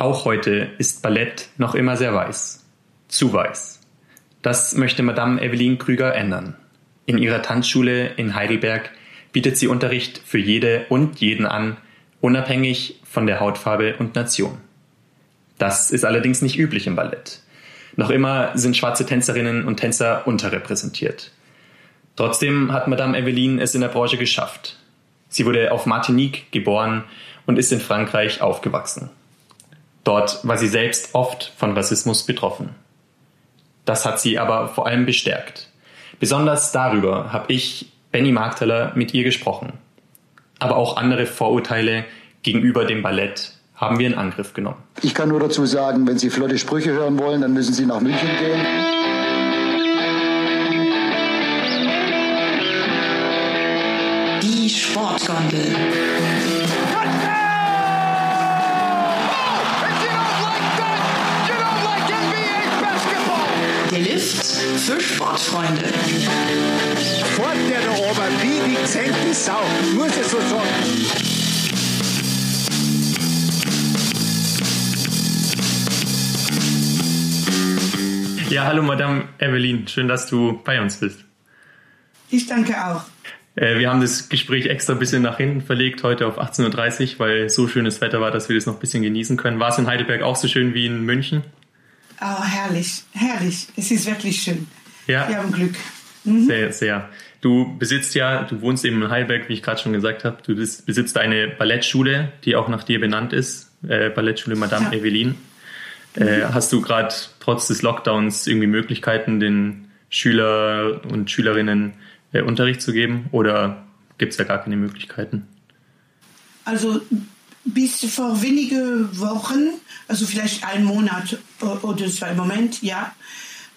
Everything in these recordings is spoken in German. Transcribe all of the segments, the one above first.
Auch heute ist Ballett noch immer sehr weiß. Zu weiß. Das möchte Madame Evelyn Krüger ändern. In ihrer Tanzschule in Heidelberg bietet sie Unterricht für jede und jeden an, unabhängig von der Hautfarbe und Nation. Das ist allerdings nicht üblich im Ballett. Noch immer sind schwarze Tänzerinnen und Tänzer unterrepräsentiert. Trotzdem hat Madame Evelyn es in der Branche geschafft. Sie wurde auf Martinique geboren und ist in Frankreich aufgewachsen. Dort war sie selbst oft von Rassismus betroffen. Das hat sie aber vor allem bestärkt. Besonders darüber habe ich, Benny Markteller, mit ihr gesprochen. Aber auch andere Vorurteile gegenüber dem Ballett haben wir in Angriff genommen. Ich kann nur dazu sagen, wenn Sie flotte Sprüche hören wollen, dann müssen Sie nach München gehen. Die Sportgondel. Für Sportfreunde. Fort der da oben, wie die gesenkte Sau, muss ich so sagen. Ja, hallo Madame Evelyn, schön, dass du bei uns bist. Ich danke auch. Äh, wir haben das Gespräch extra ein bisschen nach hinten verlegt, heute auf 18.30 Uhr, weil so schönes Wetter war, dass wir das noch ein bisschen genießen können. War es in Heidelberg auch so schön wie in München? Oh, herrlich, herrlich. Es ist wirklich schön. Ja. Wir haben Glück. Sehr, sehr. Du besitzt ja, du wohnst eben in Heidelberg, wie ich gerade schon gesagt habe. Du besitzt eine Ballettschule, die auch nach dir benannt ist, äh, Ballettschule Madame Ja. Evelyn. Äh, hast du gerade trotz des Lockdowns irgendwie Möglichkeiten, den Schüler und Schülerinnen äh, Unterricht zu geben oder gibt es da gar keine Möglichkeiten? Also bis vor wenige Wochen, also vielleicht einen Monat oder zwei Moment, ja,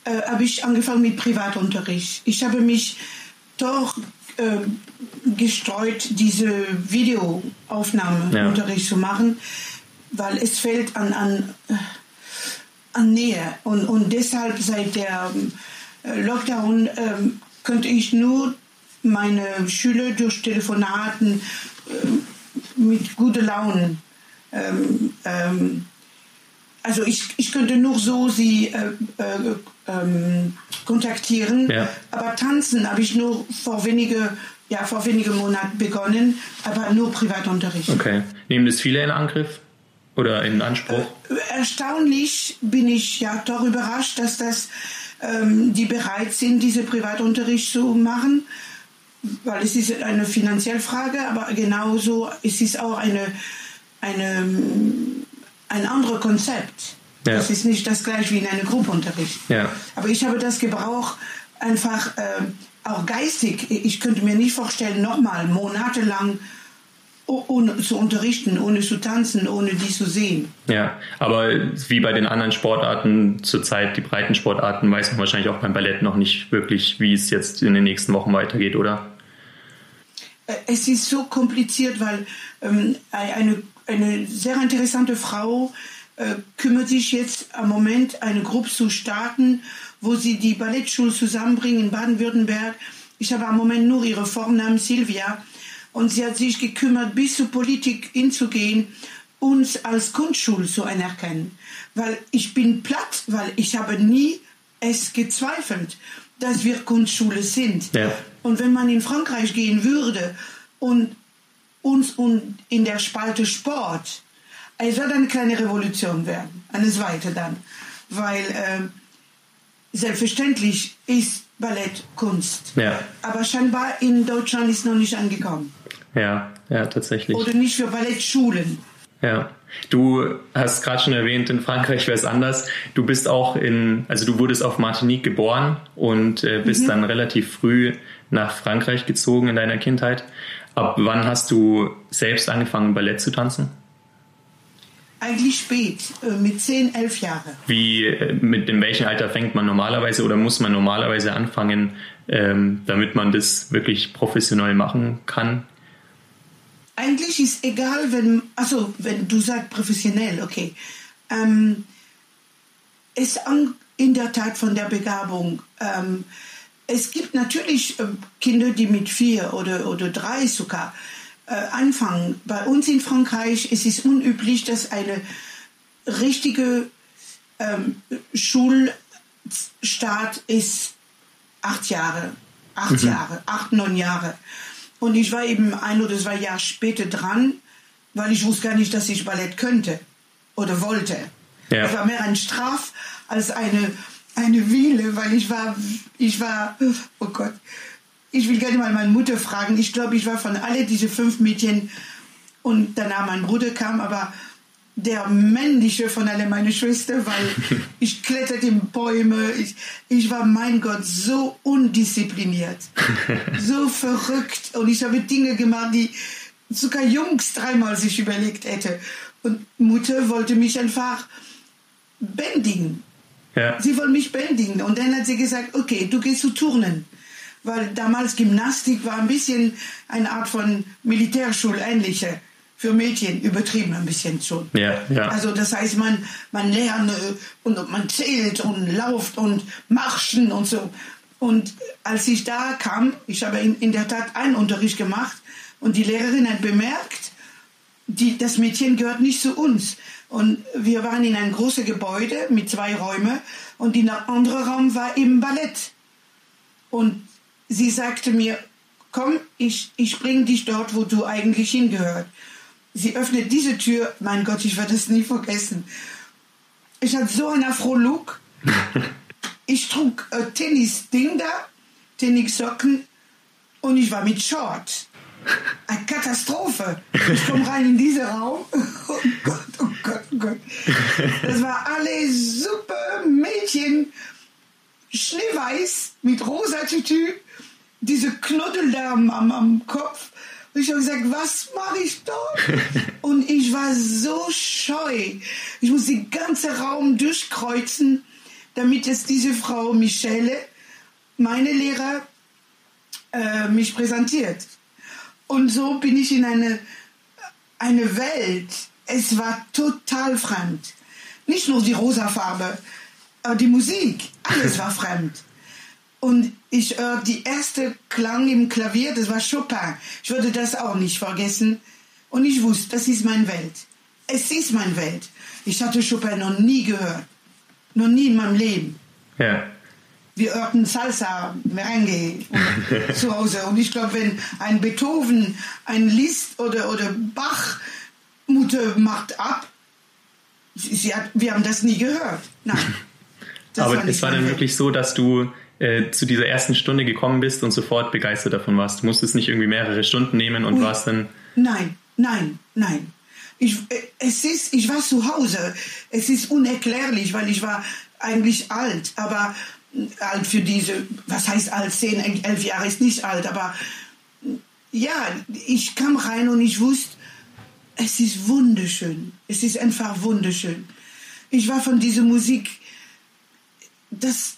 äh, habe ich angefangen mit Privatunterricht. Ich habe mich doch äh, gestreut, diese Videoaufnahmeunterricht zu machen, weil es fehlt an, an, äh, an Nähe. Und, und deshalb seit der ähm, Lockdown ähm, könnte ich nur meine Schüler durch Telefonaten ähm, mit guter Laune ähm, ähm, also ich, ich könnte nur so sie äh, äh, ähm, kontaktieren, Ja. aber tanzen habe ich nur vor wenige, ja, vor wenigen Monaten begonnen, aber nur Privatunterricht. Okay. Nehmen das viele in Angriff oder in Anspruch? Erstaunlich bin ich ja doch überrascht, dass das ähm, die bereit sind, diese Privatunterricht zu machen, weil es ist eine finanzielle Frage, aber genauso es ist auch eine, eine ein anderes Konzept. Ja. Das ist nicht das gleiche wie in einem Gruppenunterricht. Ja. Aber ich habe das Gebrauch einfach äh, auch geistig. Ich könnte mir nicht vorstellen, nochmal monatelang ohne zu unterrichten, ohne zu tanzen, ohne die zu sehen. Ja, aber wie bei den anderen Sportarten zurzeit, die breiten Sportarten, weiß man wahrscheinlich auch beim Ballett noch nicht wirklich, wie es jetzt in den nächsten Wochen weitergeht, oder? Äh, Es ist so kompliziert, weil ähm, eine, eine sehr interessante Frau äh, kümmert sich jetzt am Moment, eine Gruppe zu starten, wo sie die Ballettschule zusammenbringen in Baden-Württemberg. Ich habe am Moment nur ihre Vornamen Silvia. Und sie hat sich gekümmert, bis zur Politik hinzugehen, uns als Kunstschule zu anerkennen. Weil ich bin platt, weil ich habe nie es gezweifelt, dass wir Kunstschule sind. Ja. Und wenn man in Frankreich gehen würde und uns und in der Spalte Sport, es wird eine kleine Revolution werden, eine zweite dann, weil äh, selbstverständlich ist Ballett Kunst, Ja. aber scheinbar in Deutschland ist noch nicht angekommen Ja, ja, tatsächlich. oder nicht für Ballettschulen. Ja. Du hast gerade schon erwähnt, in Frankreich wäre es anders. Du bist auch in, also du wurdest auf Martinique geboren und äh, bist dann relativ früh nach Frankreich gezogen in deiner Kindheit. Ab wann hast du selbst angefangen, Ballett zu tanzen? Eigentlich spät, äh, mit 10, 11 Jahren. Wie, äh, mit in welchem Alter fängt man normalerweise oder muss man normalerweise anfangen, ähm, damit man das wirklich professionell machen kann? Eigentlich ist egal, wenn, also wenn du sagst professionell, okay. Ähm, es an, in der Tat von der Begabung. Ähm, es gibt natürlich ähm, Kinder, die mit vier oder, oder drei sogar äh, anfangen. Bei uns in Frankreich ist es unüblich, dass eine richtige ähm, Schulstart ist acht Jahre, acht mhm. Jahre, acht, neun Jahre. Und ich war eben ein oder zwei Jahre später dran, weil ich wusste gar nicht, dass ich Ballett könnte oder wollte. Ja. Es war mehr ein Straf als eine, eine Wille, weil ich war, ich war, oh Gott, ich will gerne mal meine Mutter fragen. Ich glaube, ich war von alle diese fünf Mädchen und danach mein Bruder kam, aber der männliche von alle meine Schwester, weil ich kletterte in Bäume. Ich, ich war, mein Gott, so undiszipliniert, so verrückt. Und ich habe Dinge gemacht, die sogar Jungs dreimal sich überlegt hätte. Und Mutter wollte mich einfach bändigen. Ja. Sie wollte mich bändigen. Und dann hat sie gesagt, okay, du gehst zu Turnen. Weil damals Gymnastik war ein bisschen eine Art von Militärschule ähnliche für Mädchen übertrieben ein bisschen schon. Ja, ja. Also das heißt, man, man lernt äh, und man zählt und lauft und marschen und so. Und als ich da kam, ich habe in, in der Tat einen Unterricht gemacht und die Lehrerin hat bemerkt, die, das Mädchen gehört nicht zu uns. Und wir waren in einem großen Gebäude mit zwei Räumen und der andere Raum war eben Ballett. Und sie sagte mir, komm, ich, ich bringe dich dort, wo du eigentlich hingehört sie öffnet diese Tür. Mein Gott, ich werde es nie vergessen. Ich hatte so einen Afro-Look. ich trug äh, Tennis-Ding da, Tennis-Socken und ich war mit Short. Eine Katastrophe. Ich komme rein in diesen Raum. Oh Gott, oh Gott, oh Gott. Das war alle super Mädchen, schneeweiß, mit rosa Tütü, diese Knuddel da am, am Kopf. Und ich habe gesagt, was mache ich dort? und ich war so scheu. Ich muss den ganzen Raum durchkreuzen, damit es diese Frau Michelle, meine Lehrer, äh, mich präsentiert. Und so bin ich in eine, eine Welt. Es war total fremd. Nicht nur die rosa Farbe, die Musik, alles war fremd. Und ich höre äh, die erste Klang im Klavier, das war Chopin. Ich würde das auch nicht vergessen. Und ich wusste, das ist meine Welt. Es ist meine Welt. Ich hatte Chopin noch nie gehört. Noch nie in meinem Leben. Ja. Wir hörten Salsa, Merengue zu Hause. Und ich glaube, wenn ein Beethoven, ein Liszt oder, oder Bach Mutter macht ab, sie hat, wir haben das nie gehört. Nein. Aber war es war dann wirklich so, dass du äh, zu dieser ersten Stunde gekommen bist und sofort begeistert davon warst. Du musstest nicht irgendwie mehrere Stunden nehmen und Ui. warst dann. Nein, nein, nein. Ich, äh, es ist, ich war zu Hause. Es ist unerklärlich, weil ich war eigentlich alt, aber alt für diese, was heißt alt, zehn, elf Jahre ist nicht alt, aber ja, ich kam rein und ich wusste, es ist wunderschön. Es ist einfach wunderschön. Ich war von dieser Musik, das,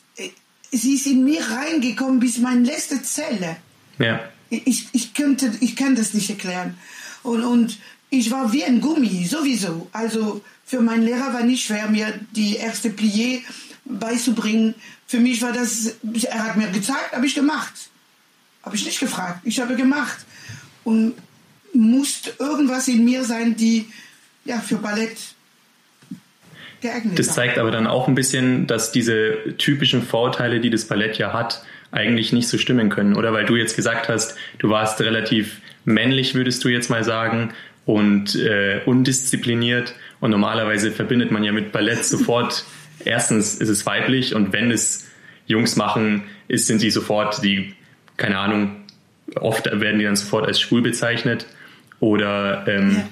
sie ist in mir reingekommen bis meine letzte Zelle. Ja. Ich, ich, könnte, ich kann das nicht erklären. Und, und ich war wie ein Gummi, sowieso. Also für meinen Lehrer war nicht schwer, mir die erste Plié beizubringen. Für mich war das, er hat mir gezeigt, habe ich gemacht. Habe ich nicht gefragt, ich habe gemacht. Und musste irgendwas in mir sein, die ja, für Ballett geeignet Das zeigt aber dann auch ein bisschen, dass diese typischen Vorteile, die das Ballett ja hat, eigentlich nicht so stimmen können, oder? Weil du jetzt gesagt hast, du warst relativ männlich, würdest du jetzt mal sagen, und äh, undiszipliniert. Und normalerweise verbindet man ja mit Ballett sofort, erstens ist es weiblich und wenn es Jungs machen, ist, sind sie sofort die, keine Ahnung, oft werden die dann sofort als schwul bezeichnet. Oder ähm, ja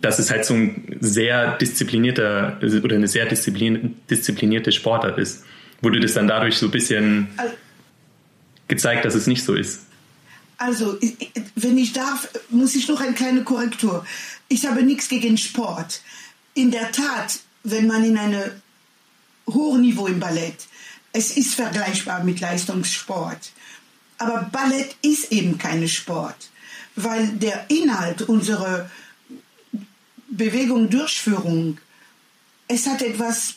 dass es halt so ein sehr disziplinierter oder eine sehr disziplinierte Sportart ist. Wurde das dann dadurch so ein bisschen gezeigt, dass es nicht so ist? Also, wenn ich darf, muss ich noch eine kleine Korrektur. Ich habe nichts gegen Sport. In der Tat, wenn man in einem hohen Niveau im Ballett, es ist vergleichbar mit Leistungssport. Aber Ballett ist eben kein Sport, weil der Inhalt unserer Bewegung, Durchführung, es hat etwas,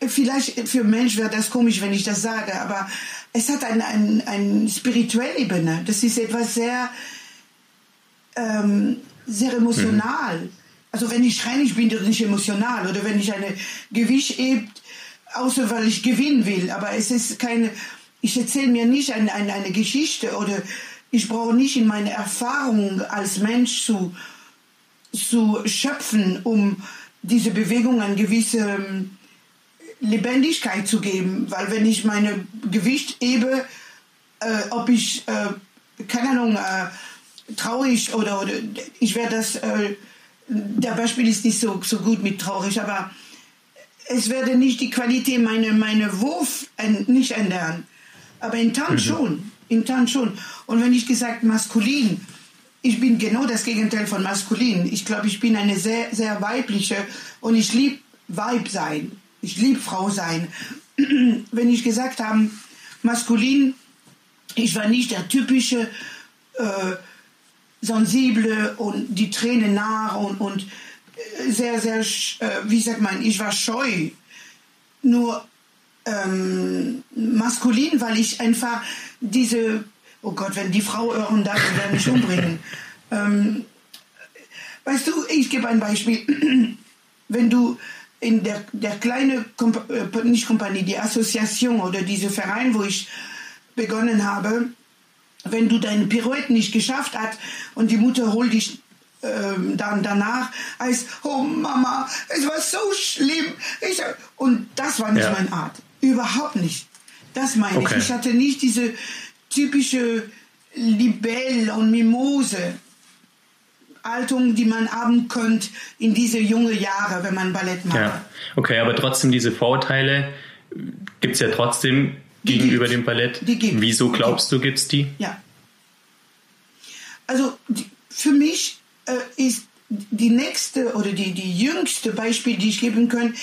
vielleicht für Mensch wäre das komisch, wenn ich das sage, aber es hat eine ein, ein spirituelle Ebene. Das ist etwas sehr, ähm, sehr emotional. Mhm. Also wenn ich reinig bin, dann nicht emotional. Oder wenn ich eine Gewicht hebt, außer weil ich gewinnen will. Aber es ist keine, ich erzähle mir nicht eine, eine, eine Geschichte oder ich brauche nicht in meine Erfahrung als Mensch zu, zu schöpfen, um diese Bewegung eine gewisse ähm, Lebendigkeit zu geben. Weil wenn ich meine Gewicht hebe, äh, ob ich, äh, keine Ahnung, äh, traurig oder, oder ich werde das, äh, der Beispiel ist nicht so, so gut mit traurig, aber es werde nicht die Qualität meiner meine Wurf nicht ändern. Aber in Tanz mhm. schon. In Tanz schon. Und wenn ich gesagt maskulin, ich bin genau das Gegenteil von maskulin. Ich glaube, ich bin eine sehr, sehr weibliche und ich liebe Weib sein. Ich liebe Frau sein. wenn ich gesagt habe, maskulin, ich war nicht der typische äh, sensible und die Tränen nah und, und sehr, sehr, äh, wie sagt man, ich war scheu. Nur ähm, maskulin, weil ich einfach diese, oh Gott, wenn die Frau hören darf, die werden mich umbringen. ähm, weißt du, ich gebe ein Beispiel. wenn du in der, der kleine, Komp äh, nicht Kompanie, die Assoziation oder diese Verein, wo ich begonnen habe, wenn du deine Pirouette nicht geschafft hast und die Mutter holt dich ähm, dann danach als oh Mama es war so schlimm ich, und das war nicht ja. meine Art überhaupt nicht das meine okay. ich ich hatte nicht diese typische Libelle und Mimose Haltung, die man haben könnte in diese jungen Jahre, wenn man Ballett macht. Ja, okay, aber trotzdem diese Vorurteile gibt es ja trotzdem die gegenüber dem Ballett. Die gibt. Wieso glaubst du, gibt es die? Ja. Also die, für mich ist die nächste oder die, die jüngste Beispiel, die ich geben kann,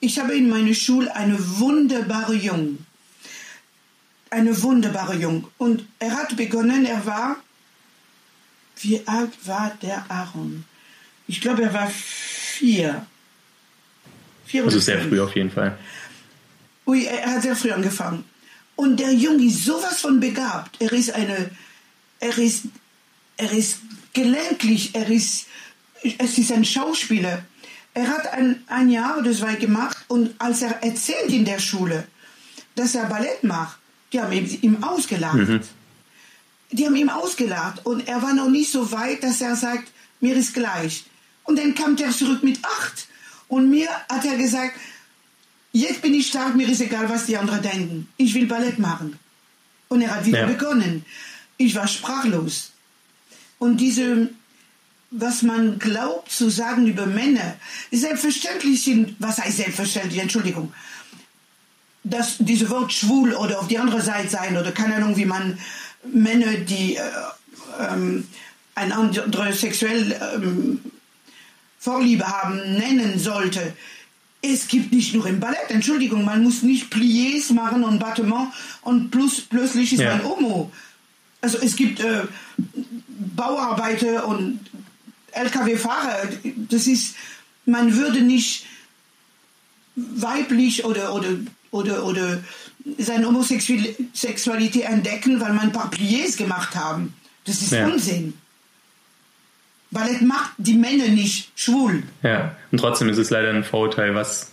ich habe in meiner Schule eine wunderbare Jung. Eine wunderbare Jung. Und er hat begonnen, er war, wie alt war der Aaron? Ich glaube, er war vier. vier also sehr früh auf jeden Fall. Ui, er hat sehr früh angefangen. Und der Junge ist sowas von begabt. Er ist eine, er ist, er ist gelenklich, er ist, es ist ein Schauspieler. Er hat ein, ein Jahr oder zwei gemacht und als er erzählt in der Schule, dass er Ballett macht, die haben ihm ausgelacht. Mhm. Die haben ihm ausgelacht und er war noch nicht so weit, dass er sagt, mir ist gleich. Und dann kam er zurück mit acht. Und mir hat er gesagt, Jetzt bin ich stark, mir ist egal, was die anderen denken. Ich will Ballett machen. Und er hat wieder ja. begonnen. Ich war sprachlos. Und diese, was man glaubt zu sagen über Männer, selbstverständlich sind, was heißt selbstverständlich, Entschuldigung, dass diese Wort schwul oder auf die andere Seite sein oder keine Ahnung, wie man Männer, die äh, ähm, eine andere sexuelle ähm, Vorliebe haben, nennen sollte es gibt nicht nur im Ballett, Entschuldigung, man muss nicht Pliés machen und Battement und plus, plötzlich ist ja. man Homo. Also es gibt äh, Bauarbeiter und LKW-Fahrer, das ist, man würde nicht weiblich oder, oder, oder, oder seine Homosexualität entdecken, weil man Pliés gemacht haben. Das ist ja. Unsinn. Ballett macht die Männer nicht schwul. Ja, und trotzdem ist es leider ein Vorurteil, was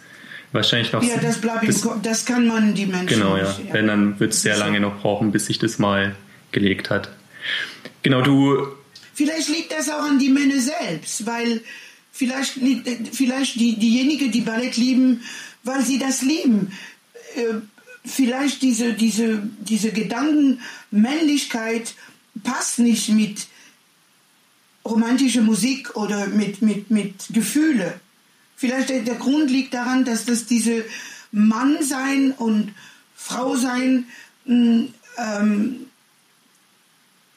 wahrscheinlich noch. Ja, das bleibt das, das kann man die Menschen Genau, ja. Nicht, ja. Wenn, dann wird es sehr lange noch brauchen, bis sich das mal gelegt hat. Genau, du. Vielleicht liegt das auch an die Männer selbst, weil vielleicht vielleicht die, diejenigen, die Ballett lieben, weil sie das lieben. Äh, vielleicht diese, diese, diese Gedanken, Männlichkeit passt nicht mit romantische Musik oder mit, mit, mit Gefühle. Vielleicht der, der Grund liegt daran, dass das diese Mann sein und Frau sein hm, ähm,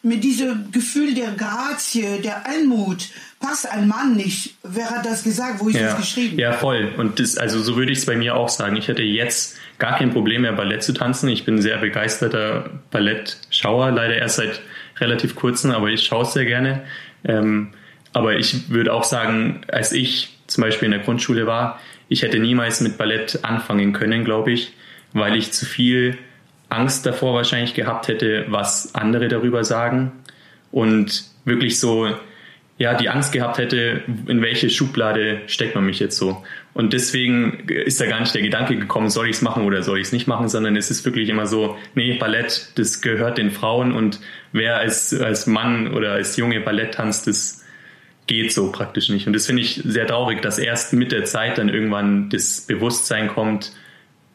mit diesem Gefühl der Grazie, der Anmut, passt ein Mann nicht. Wer hat das gesagt? Wo ist ja. das geschrieben? Ja, voll. Und das, also so würde ich es bei mir auch sagen. Ich hätte jetzt gar kein Problem mehr, Ballett zu tanzen. Ich bin ein sehr begeisterter Ballettschauer, leider erst seit relativ kurzem, aber ich schaue es sehr gerne. Ähm, aber ich würde auch sagen, als ich zum Beispiel in der Grundschule war, ich hätte niemals mit Ballett anfangen können, glaube ich, weil ich zu viel Angst davor wahrscheinlich gehabt hätte, was andere darüber sagen. Und wirklich so, ja, die Angst gehabt hätte, in welche Schublade steckt man mich jetzt so. Und deswegen ist da gar nicht der Gedanke gekommen, soll ich es machen oder soll ich es nicht machen, sondern es ist wirklich immer so, nee, Ballett, das gehört den Frauen und wer als, als Mann oder als Junge Ballett tanzt, das geht so praktisch nicht. Und das finde ich sehr traurig, dass erst mit der Zeit dann irgendwann das Bewusstsein kommt,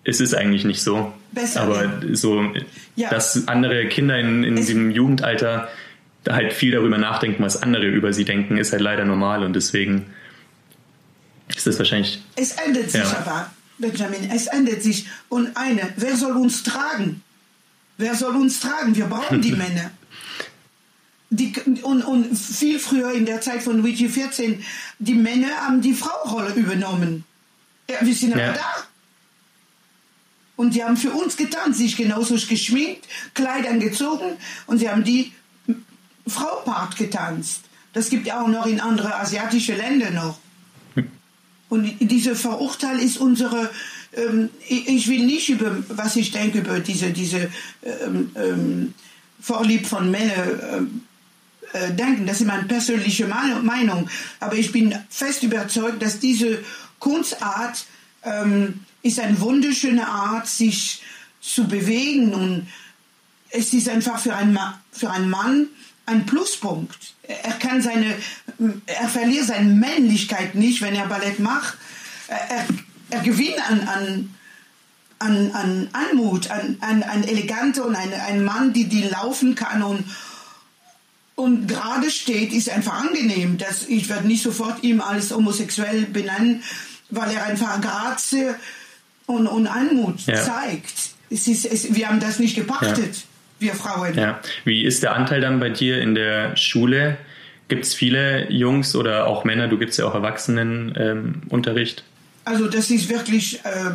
es ist eigentlich nicht so. Besser Aber so, Ja. dass andere Kinder in, in Es- diesem Jugendalter halt viel darüber nachdenken, was andere über sie denken, ist halt leider normal und deswegen ist das wahrscheinlich Es ändert sich Ja. aber, Benjamin, es ändert sich. Und eine, wer soll uns tragen? Wer soll uns tragen? Wir brauchen die Männer. Die, und, und viel früher in der Zeit von Luigi 14, die Männer haben die Fraurolle übernommen. Ja, wir sind aber Ja. da. Und die haben für uns getan, sich genauso geschminkt, Kleider angezogen und sie haben die Frau-Part getanzt. Das gibt auch noch in andere asiatische Länder noch. Und diese Verurteilung ist unsere, ähm, ich will nicht über, was ich denke, über diese, diese ähm, ähm, Vorlieb von Männern ähm, äh, denken. Das ist meine persönliche Meinung- Meinung. Aber ich bin fest überzeugt, dass diese Kunstart ähm, ist eine wunderschöne Art, sich zu bewegen. Und es ist einfach für einen, Ma für einen Mann ein Pluspunkt. Er kann seine, er verliert seine Männlichkeit nicht, wenn er Ballett macht. Er, er, gewinnt an, an, an, an Anmut, an, an, an Elegante und ein, ein Mann, die, die laufen kann und, und gerade steht, ist einfach angenehm. Das, ich werde nicht sofort ihm als homosexuell benennen, weil er einfach Grazie und, und Anmut Ja. zeigt. Es ist, es, wir haben das nicht gepachtet, wir Frauen. Ja. Wie ist der Anteil dann bei dir in der Schule? Gibt es viele Jungs oder auch Männer? Du gibst ja auch Erwachsenenunterricht. Ähm. Also das ist wirklich äh,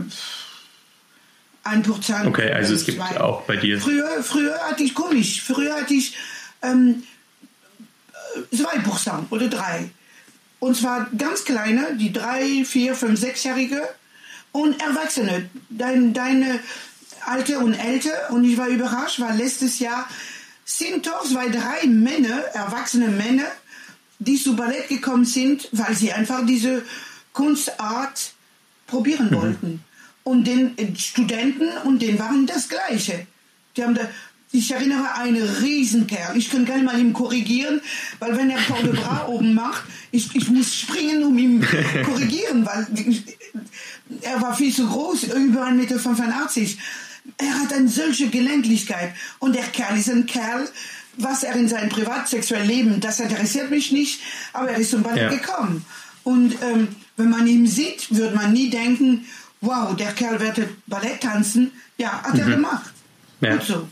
ein Prozent. okay, also es gibt zwei. auch bei dir. Früher, früher hatte ich komisch. Früher hatte ich ähm, äh, zwei Prozent oder drei. Und zwar ganz kleine, die drei, vier, fünf, sechsjährige und Erwachsene. Dein, deine Alte und Älter. Und ich war überrascht, weil letztes Jahr sind doch zwei, drei Männer, erwachsene Männer, die zu Ballett gekommen sind, weil sie einfach diese Kunstart probieren wollten. Und den Studenten und denen waren das Gleiche. Die haben da, ich erinnere einen Riesenkerl. Ich kann nicht mal ihm korrigieren, weil wenn er Corps de Bras oben macht, ich, ich muss springen, um ihn korrigieren, weil ich, er war viel zu groß, über 1,85 Meter. Er hat eine solche Gelenklichkeit. Und der Kerl ist ein Kerl, was er in seinem privatsexuellen Leben, das interessiert mich nicht, aber er ist zum Ballett Ja. gekommen. Und ähm, wenn man ihn sieht, wird man nie denken, wow, der Kerl wird Ballett tanzen. Ja, hat er gemacht. Mhm. Ja. Gut so.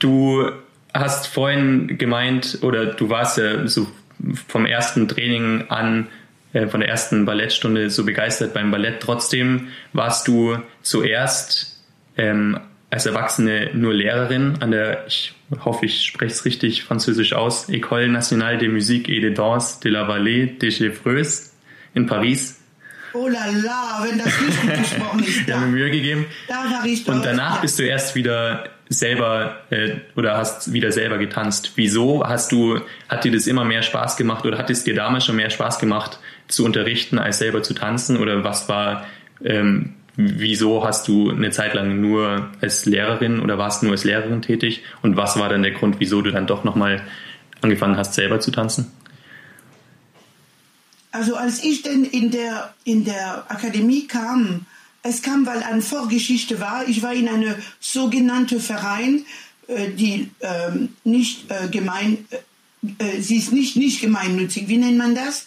Du hast vorhin gemeint, oder du warst ja so vom ersten Training an, äh, von der ersten Ballettstunde so begeistert beim Ballett. Trotzdem warst du zuerst ähm, als Erwachsene nur Lehrerin an der, ich hoffe, ich spreche es richtig französisch aus, École Nationale de Musique et de Danse de la Vallée des Gevreux in Paris. Oh la la, wenn das nicht gut gesprochen ist. Wir haben mir Da, Mühe gegeben. da war ich. Und danach ja. bist du erst wieder selber äh, oder hast wieder selber getanzt. Wieso hast du, hat dir das immer mehr Spaß gemacht oder hat es dir damals schon mehr Spaß gemacht zu unterrichten als selber zu tanzen? Oder was war, ähm, wieso hast du eine Zeit lang nur als Lehrerin oder warst nur als Lehrerin tätig? Und was war dann der Grund, wieso du dann doch nochmal angefangen hast, selber zu tanzen? Also als ich denn in der, in der Akademie kam, es kam, weil eine Vorgeschichte war. Ich war in einem sogenannten Verein, äh, die ähm, nicht äh, gemein, äh, äh, sie ist nicht, nicht gemeinnützig. Wie nennt man das?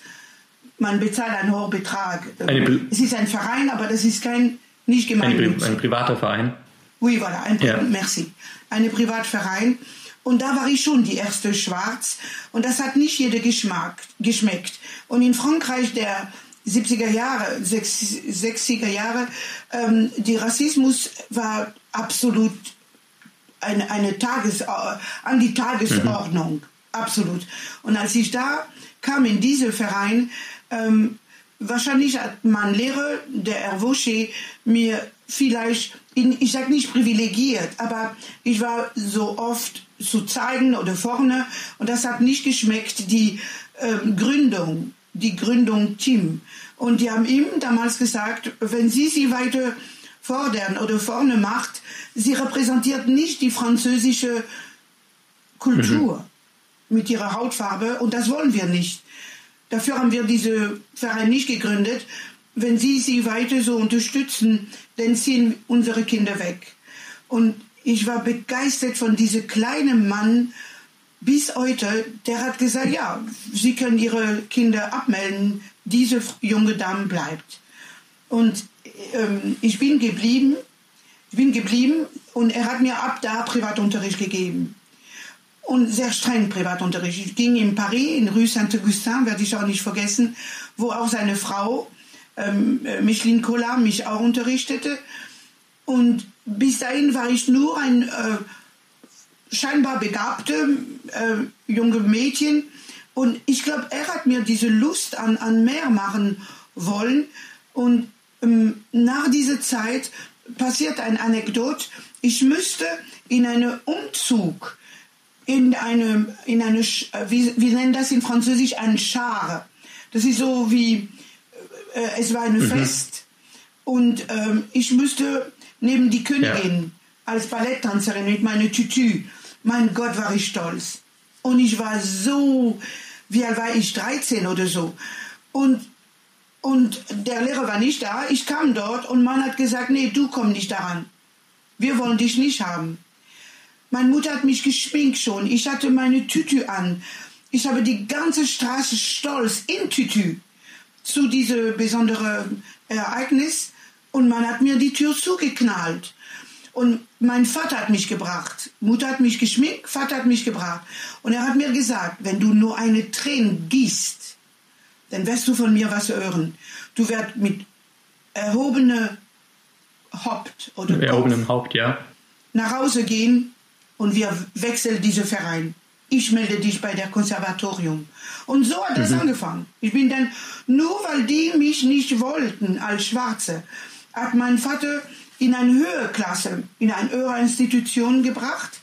Man bezahlt einen hohen Betrag. Es ist ein Verein, aber das ist kein nicht gemeinnützig. ein privater Verein? Oui, voilà, ein, Ja. merci. Ein Privatverein. Und da war ich schon die erste Schwarz. Und das hat nicht jeder Geschmack, geschmeckt. Und in Frankreich der 70er Jahre, 60er Jahre, ähm, der Rassismus war absolut eine, eine Tages, äh, an die Tagesordnung. Absolut. Und als ich da kam in diesen Verein, ähm, wahrscheinlich hat mein Lehrer, der Herr Vaucher, mir vielleicht, in, ich sage nicht privilegiert, aber ich war so oft zu zeigen oder vorne und das hat nicht geschmeckt, die ähm, Gründung, die Gründung Team. Und die haben ihm damals gesagt, wenn Sie sie weiter fordern oder vorne macht, sie repräsentiert nicht die französische Kultur mhm. mit ihrer Hautfarbe und das wollen wir nicht. Dafür haben wir diese Verein nicht gegründet. Wenn Sie sie weiter so unterstützen, dann ziehen unsere Kinder weg. Und ich war begeistert von diesem kleinen Mann bis heute. Der hat gesagt, ja, Sie können Ihre Kinder abmelden. Diese junge Dame bleibt. Und ähm, ich bin geblieben. Ich bin geblieben und er hat mir ab da Privatunterricht gegeben. Und sehr streng Privatunterricht. Ich ging in Paris, in Rue Saint-Augustin, werde ich auch nicht vergessen, wo auch seine Frau, ähm, Micheline Collard, mich auch unterrichtete. Und bis dahin war ich nur ein äh, scheinbar begabte äh, junge Mädchen. Und ich glaube, er hat mir diese Lust an, an mehr machen wollen. Und ähm, nach dieser Zeit passiert ein Anekdot. Ich müsste in einen Umzug, in eine, in eine wie, wie nennen das in Französisch, ein Schar. Das ist so wie, äh, es war ein mhm. Fest. Und ähm, ich müsste neben die Königin ja. als Balletttänzerin mit meiner Tütü. Mein Gott, war ich stolz. Und ich war so, wie alt war ich, 13 oder so. Und, und der Lehrer war nicht da. Ich kam dort und man hat gesagt, nee, du komm nicht daran. Wir wollen dich nicht haben. Meine Mutter hat mich geschminkt schon. Ich hatte meine Tütü an. Ich habe die ganze Straße stolz in Tütü zu diesem besonderen Ereignis und man hat mir die Tür zugeknallt. Und mein Vater hat mich gebracht. Mutter hat mich geschminkt, Vater hat mich gebracht. Und er hat mir gesagt, wenn du nur eine Träne gießt, dann wirst du von mir was hören. Du wirst mit erhobenem Haupt oder erhobenem Haupt, ja. nach Hause gehen und wir wechseln diesen Verein. Ich melde dich bei der Konservatorium. Und so hat es mhm. angefangen. Ich bin dann, nur weil die mich nicht wollten als Schwarze, hat mein Vater in eine höhere Klasse, in eine höhere Institution gebracht.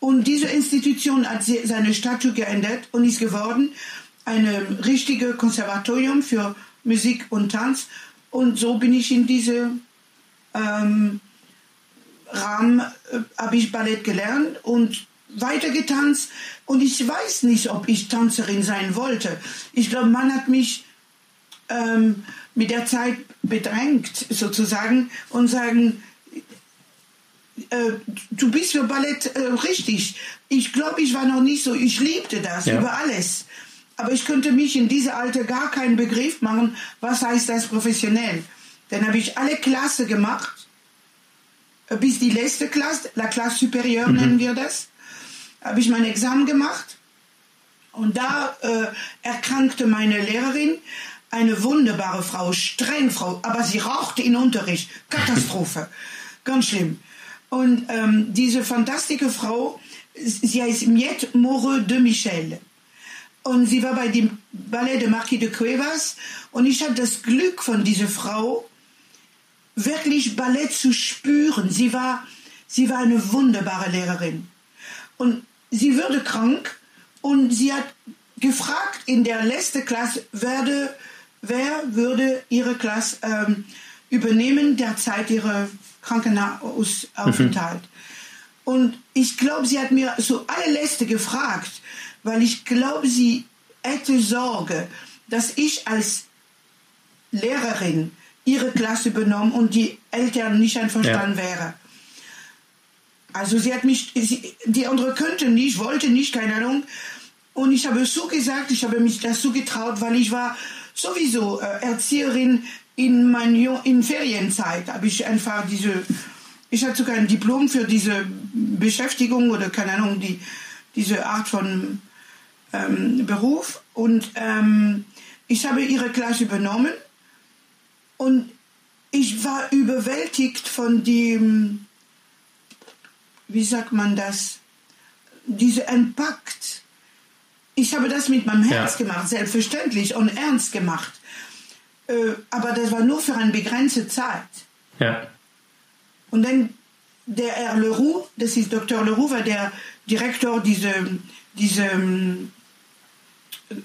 Und diese Institution hat seine Statue geändert und ist geworden ein richtiges Konservatorium für Musik und Tanz. Und so bin ich in diese ähm, Rahmen, äh, habe ich Ballett gelernt und weiter getanzt. Und ich weiß nicht, ob ich Tanzerin sein wollte. Ich glaube, man hat mich ähm, mit der Zeit bedrängt sozusagen und sagen, äh, du bist für Ballett äh, richtig. Ich glaube, ich war noch nicht so, ich liebte das ja. über alles. Aber ich könnte mich in diesem Alter gar keinen Begriff machen, was heißt das professionell. Dann habe ich alle Klasse gemacht, äh, bis die letzte Klasse, la Klasse supérieure mhm. nennen wir das, habe ich mein Examen gemacht. Und da äh, erkrankte meine Lehrerin, eine wunderbare Frau, streng Frau, aber sie rauchte in Unterricht. Katastrophe. Ganz schlimm. Und ähm, diese fantastische Frau, sie heißt Miette Moreau de Michel. Und sie war bei dem Ballet de Marquis de Cuevas. Und ich hatte das Glück von dieser Frau, wirklich Ballett zu spüren. Sie war, sie war eine wunderbare Lehrerin. Und sie wurde krank und sie hat gefragt in der letzten Klasse, werde wer würde ihre Klasse ähm, übernehmen derzeit ihre Krankenhausaufenthalt. Mhm. Und ich glaube, sie hat mir so allerletzte gefragt, weil ich glaube, sie hätte Sorge, dass ich als Lehrerin ihre Klasse übernommen und die Eltern nicht einverstanden ja. wäre. Also sie hat mich, sie, die andere könnte nicht, wollte nicht, keine Ahnung. Und ich habe so gesagt, ich habe mich das zugetraut, weil ich war sowieso äh, Erzieherin in meiner in Ferienzeit. Habe ich einfach diese, ich hatte sogar ein Diplom für diese Beschäftigung oder keine Ahnung, die, diese Art von ähm, Beruf. Und ähm, ich habe ihre Klasse übernommen und ich war überwältigt von dem, wie sagt man das, dieser Impact ich habe das mit meinem Herz ja. gemacht, selbstverständlich und ernst gemacht. Äh, aber das war nur für eine begrenzte Zeit. Ja. Und dann der Herr Leroux, das ist Dr. Leroux, war der Direktor dieser diese,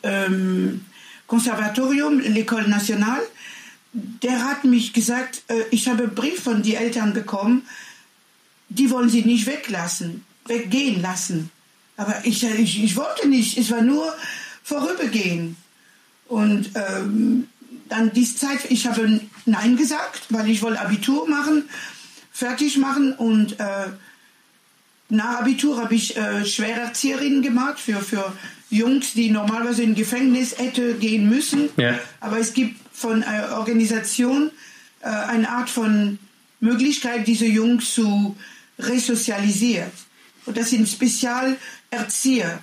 ähm, Konservatorium, l'École Nationale, der hat mich gesagt, äh, ich habe einen Brief von den Eltern bekommen, die wollen sie nicht weglassen, weggehen lassen. Aber ich, ich, ich wollte nicht, es war nur vorübergehen. Und ähm, dann diese Zeit, ich habe Nein gesagt, weil ich wollte Abitur machen, fertig machen und äh, nach Abitur habe ich äh, Schwererzieherin gemacht für, für Jungs, die normalerweise in Gefängnis hätte gehen müssen. Ja. Aber es gibt von einer Organisation äh, eine Art von Möglichkeit, diese Jungs zu resozialisieren. Und das sind Spezialerzieher.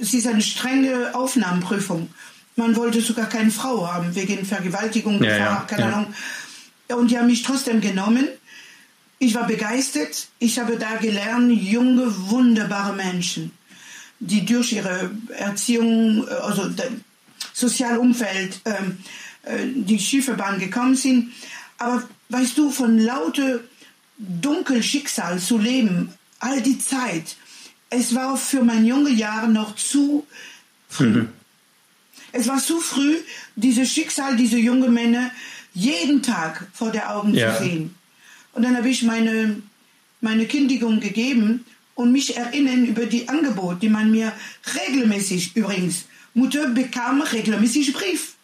Es ist eine strenge Aufnahmeprüfung. Man wollte sogar keine Frau haben, wegen Vergewaltigung, Ja, Gefahr, ja, keine ja. Ahnung. Und die haben mich trotzdem genommen. Ich war begeistert. Ich habe da gelernt, junge, wunderbare Menschen, die durch ihre Erziehung, also das Sozialumfeld, ähm, äh, die Schiefebahn gekommen sind. Aber weißt du, von lauter Dunkelschicksal zu leben, all die Zeit, es war für meine junge Jahre noch zu früh. Es war zu früh, dieses Schicksal dieser jungen Männer jeden Tag vor der Augen Ja. zu sehen. Und dann habe ich meine, meine Kündigung gegeben und mich erinnern über die Angebote, die man mir regelmäßig übrigens, Mutter bekam regelmäßig Brief.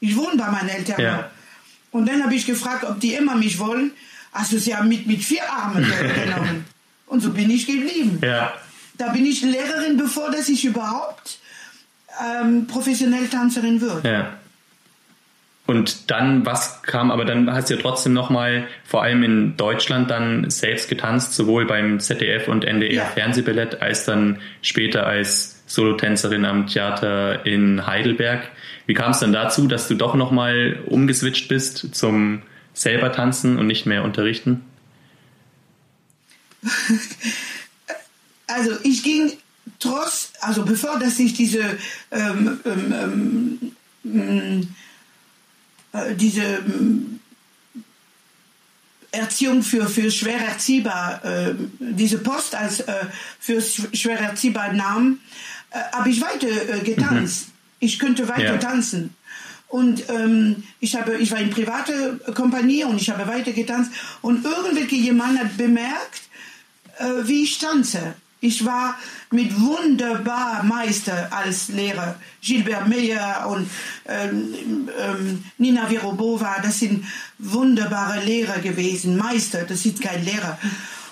Ich wohne bei meinen Eltern. Ja. Und dann habe ich gefragt, ob die immer mich wollen. Also sie haben mit, mit vier Armen genommen. Und so bin ich geblieben. Ja. Da bin ich Lehrerin, bevor dass ich überhaupt ähm, professionell Tanzerin würde. Ja. Und dann, was kam, aber dann hast du ja trotzdem nochmal, vor allem in Deutschland, dann selbst getanzt, sowohl beim ZDF und NDR Ja. Fernsehballett, als dann später als Solotänzerin am Theater in Heidelberg. Wie kam es dann dazu, dass du doch nochmal umgeswitcht bist zum selber tanzen und nicht mehr unterrichten? Also ich ging trotz, also bevor dass ich diese ähm, ähm, ähm, äh, diese ähm, Erziehung für, für schwer erziehbar, äh, diese Post als äh, für sch- schwer erziehbar nahm, äh, habe ich weiter äh, getanzt. Ich könnte weiter Ja. tanzen. Und ähm, ich, habe, ich war in private Kompanie und ich habe weiter getanzt. Und irgendwelche jemand hat bemerkt, äh, wie ich tanze. Ich war mit wunderbar Meister als Lehrer. Gilbert Meyer und ähm, ähm, Nina Virobova, das sind wunderbare Lehrer gewesen. Meister, das ist kein Lehrer.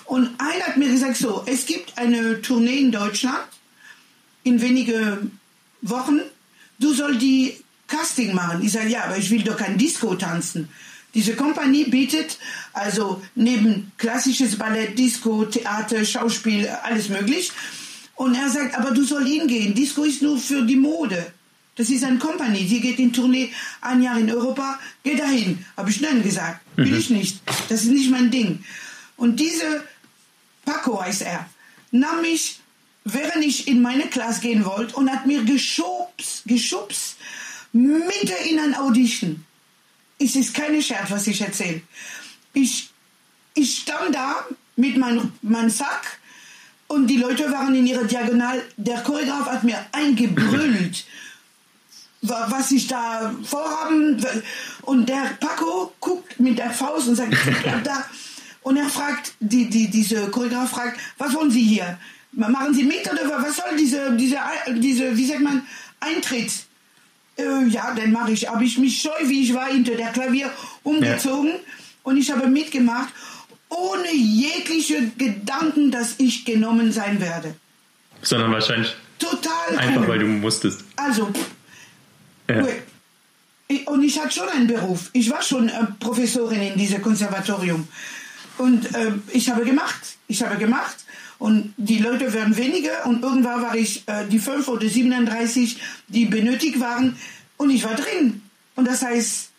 Und einer hat mir gesagt, so, es gibt eine Tournee in Deutschland in wenige Wochen. Du sollst die Casting machen. Ich sage, ja, aber ich will doch kein Disco tanzen. Diese Kompanie bietet also neben klassisches Ballett, Disco, Theater, Schauspiel, alles möglich. Und er sagt, aber du soll hingehen. Disco ist nur für die Mode. Das ist eine Kompanie, die geht in Tournee ein Jahr in Europa, geh dahin. Habe ich nein gesagt. Will ich nicht. Das ist nicht mein Ding. Und diese Paco heißt er, nahm mich, während ich in meine Klasse gehen wollte, und hat mir geschubst, geschubst, mitten in ein Audition. Es ist keine Scherz, was ich erzähle. Ich, ich stand da mit meinem mein Sack und die Leute waren in ihrer Diagonal. Der Choreograf hat mir eingebrüllt, wa- was ich da vorhaben. Und der Paco guckt mit der Faust und sagt, da. Und er fragt, die, die, diese Choreograf fragt, was wollen Sie hier? Machen Sie mit oder was soll diese, diese, diese wie sagt man, Eintritt? Äh, ja, dann mache ich. Habe ich mich scheu, wie ich war, hinter der Klavier umgezogen und ich habe mitgemacht, ohne jegliche Gedanken, dass ich genommen sein werde. Sondern wahrscheinlich Total. einfach, keine- weil du musstest. Also, Ja. Und ich hatte schon einen Beruf. Ich war schon äh, Professorin in diesem Konservatorium. Und äh, ich habe gemacht. Ich habe gemacht. Und die Leute werden weniger. Und irgendwann war ich äh, die 5 oder 37, die benötigt waren. Und ich war drin. Und das heißt,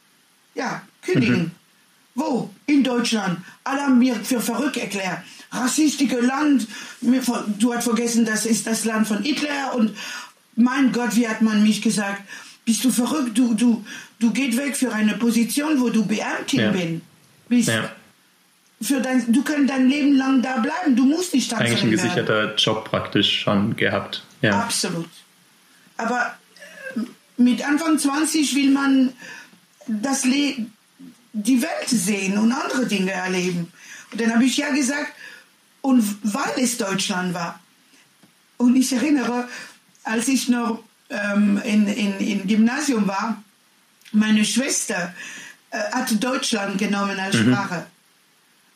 ja, kündigen. Wo? In Deutschland. Alle haben mir für verrückt erklärt. Rassistische Land. Du hast vergessen, das ist das Land von Hitler. Und mein Gott, wie hat man mich gesagt? Bist du verrückt? Du, du, du gehst weg für eine Position, wo du Beamtin Ja. bin. Bist. Ja. Für dein, du kannst dein Leben lang da bleiben. Du musst nicht Tanzerin Eigentlich ein gesicherter Job praktisch schon gehabt. Ja. Absolut. Aber mit Anfang 20 will man das Le die Welt sehen und andere Dinge erleben. Und dann habe ich ja gesagt, und weil es Deutschland war. Und ich erinnere, als ich noch ähm, in, in, in Gymnasium war, meine Schwester äh, hat Deutschland genommen als Mhm.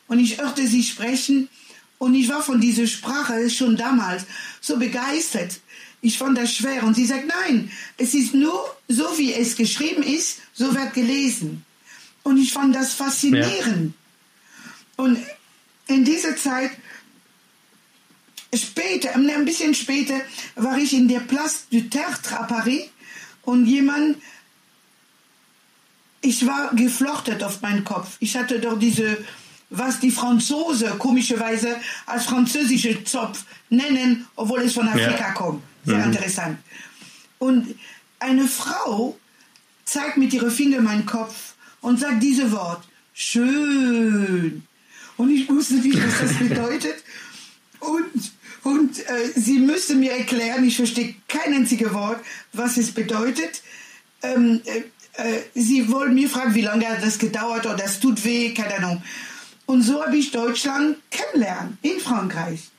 Und ich hörte sie sprechen und ich war von dieser Sprache schon damals so begeistert. Ich fand das schwer. Und sie sagt, nein, es ist nur so, wie es geschrieben ist, so wird gelesen. Und ich fand das faszinierend. Und in dieser Zeit, später, ein bisschen später, war ich in der Place du Tertre à Paris und jemand, ich war geflochtet auf meinen Kopf. Ich hatte doch diese, was die Franzosen komischerweise als französische Zopf nennen, obwohl es von Afrika Ja. kommt. Sehr interessant. Und eine Frau zeigt mit ihrem Finger meinen Kopf und sagt diese Wort, schön. Und ich wusste nicht, was das bedeutet. Und, und äh, sie müsste mir erklären, ich verstehe kein einziges Wort, was es bedeutet. Ähm, äh, äh, sie wollte mir fragen, wie lange hat das gedauert oder das tut weh, keine Ahnung. Und so habe ich Deutschland kennenlernen, in Frankreich.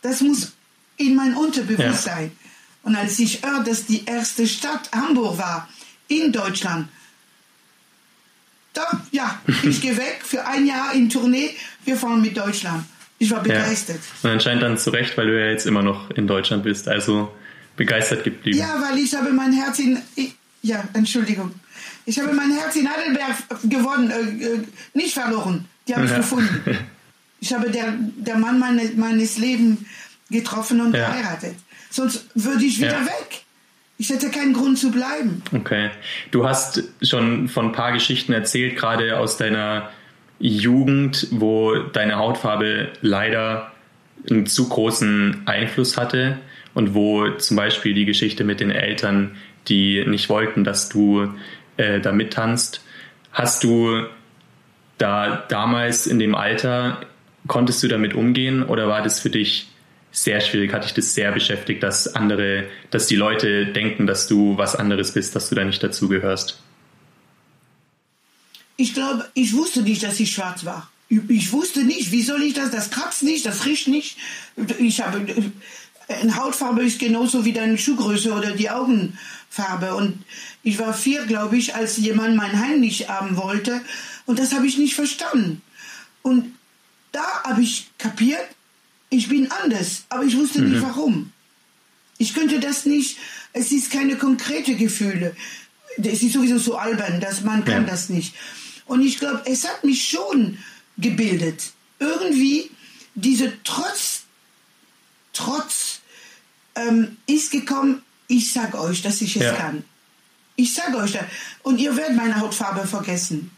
Das muss in mein Unterbewusstsein. Und als ich hörte, dass die erste Stadt Hamburg war, in Deutschland, da, ja, ich gehe weg für ein Jahr in Tournee, wir fahren mit Deutschland. Ich war Ja. begeistert. Und anscheinend dann zu Recht, weil du ja jetzt immer noch in Deutschland bist, also begeistert geblieben. Ja, weil ich habe mein Herz in, ich, ja, Entschuldigung. Ich habe mein Herz in Heidelberg gewonnen, äh, äh, nicht verloren. Die habe ich Ja. gefunden. Ich habe der, der Mann meine, meines Lebens getroffen und Ja. geheiratet. Sonst würde ich wieder Ja. weg. Ich hätte keinen Grund zu bleiben. Okay. Du hast schon von ein paar Geschichten erzählt, gerade aus deiner Jugend, wo deine Hautfarbe leider einen zu großen Einfluss hatte und wo zum Beispiel die Geschichte mit den Eltern, die nicht wollten, dass du äh, da mittanzt. Hast du da damals in dem Alter, konntest du damit umgehen oder war das für dich sehr schwierig? Hat dich das sehr beschäftigt, dass andere, dass die Leute denken, dass du was anderes bist, dass du da nicht dazugehörst? Ich glaube, ich wusste nicht, dass ich schwarz war. Ich wusste nicht, wie soll ich das? Das kratzt nicht, das riecht nicht. Ich habe eine Hautfarbe ist genauso wie deine Schuhgröße oder die Augenfarbe. Und ich war vier, glaube ich, als jemand mein Heim nicht haben wollte. Und das habe ich nicht verstanden. Und da habe ich kapiert, ich bin anders, aber ich wusste nicht warum. Ich könnte das nicht, es ist keine konkrete Gefühle. Es ist sowieso so albern, dass man kann Ja. das nicht. Und ich glaube, es hat mich schon gebildet. Irgendwie diese Trotz, Trotz ähm, ist gekommen, ich sag euch, dass ich es Ja. kann. Ich sage euch das. Und ihr werdet meine Hautfarbe vergessen.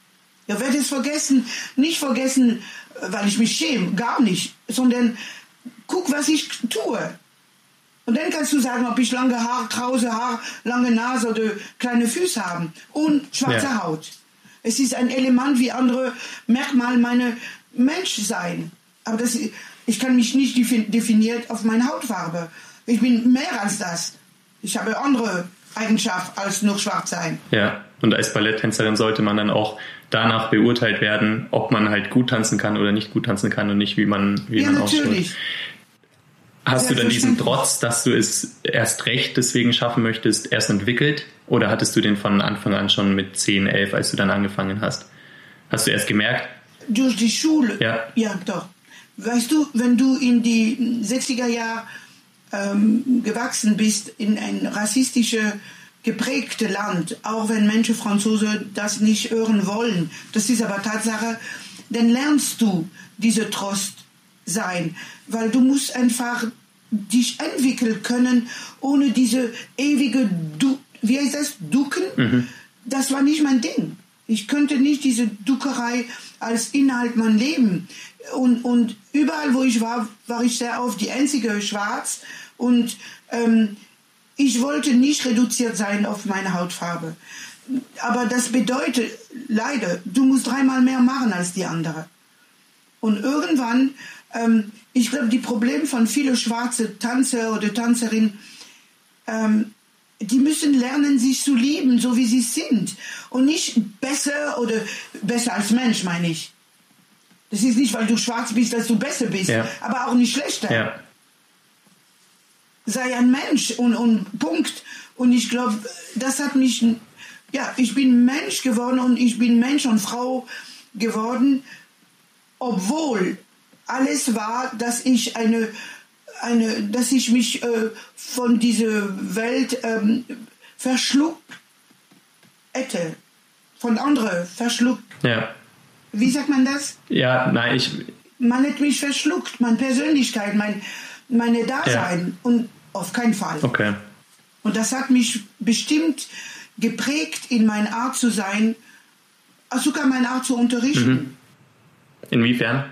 Ihr werdet es vergessen, nicht vergessen, weil ich mich schäme, gar nicht, sondern guck, was ich tue. Und dann kannst du sagen, ob ich lange Haar, krause Haar, lange Nase oder kleine Füße haben und schwarze Ja. Haut. Es ist ein Element wie andere Merkmale meiner Menschsein. Aber das, ich kann mich nicht defi- definiert auf meine Hautfarbe. Ich bin mehr als das. Ich habe andere Eigenschaften als nur schwarz sein. Ja, und als Balletttänzerin sollte man dann auch danach beurteilt werden, ob man halt gut tanzen kann oder nicht gut tanzen kann und nicht, wie man, wie Ja, man ausschaut. natürlich. Hast du dann diesen. Trotz, dass du es erst recht deswegen schaffen möchtest, erst entwickelt? Oder hattest du den von Anfang an schon mit 10, 11, als du dann angefangen hast? Hast du erst gemerkt? durch die Schule. Ja. ja, doch. Weißt du, wenn du in die 60er Jahre ähm, gewachsen bist, in ein rassistische geprägte Land, auch wenn Menschen Franzosen das nicht hören wollen, das ist aber Tatsache, dann lernst du diese Trost sein, weil du musst einfach dich entwickeln können, ohne diese ewige, du wie heißt das, Ducken. Das war nicht mein Ding. Ich könnte nicht diese Duckerei als Inhalt mein Leben. Und, und überall, wo ich war, war ich sehr oft die einzige Schwarz. Und ähm, ich wollte nicht reduziert sein auf meine Hautfarbe. Aber das bedeutet leider, du musst dreimal mehr machen als die andere. Und irgendwann, ähm, ich glaube, die Probleme von vielen schwarzen Tänzer oder Tänzerinnen, ähm, die müssen lernen, sich zu lieben, so wie sie sind. Und nicht besser oder besser als Mensch, meine ich. Das ist nicht, weil du schwarz bist, dass du besser bist, Ja. aber auch nicht schlechter. Ja. Sei ein Mensch und, und Punkt. Und ich glaube, das hat mich, ja, ich bin Mensch geworden und ich bin Mensch und Frau geworden, obwohl alles war, dass ich eine, eine, dass ich mich äh, von dieser Welt ähm, verschluckt hätte, von anderen verschluckt. Ja. Wie sagt man das? Ja, nein, ich, Man hat mich verschluckt, meine Persönlichkeit, mein, meine Dasein und auf keinen Fall. okay. Und das hat mich bestimmt geprägt in meine Art zu sein, auch sogar meine Art zu unterrichten. Inwiefern?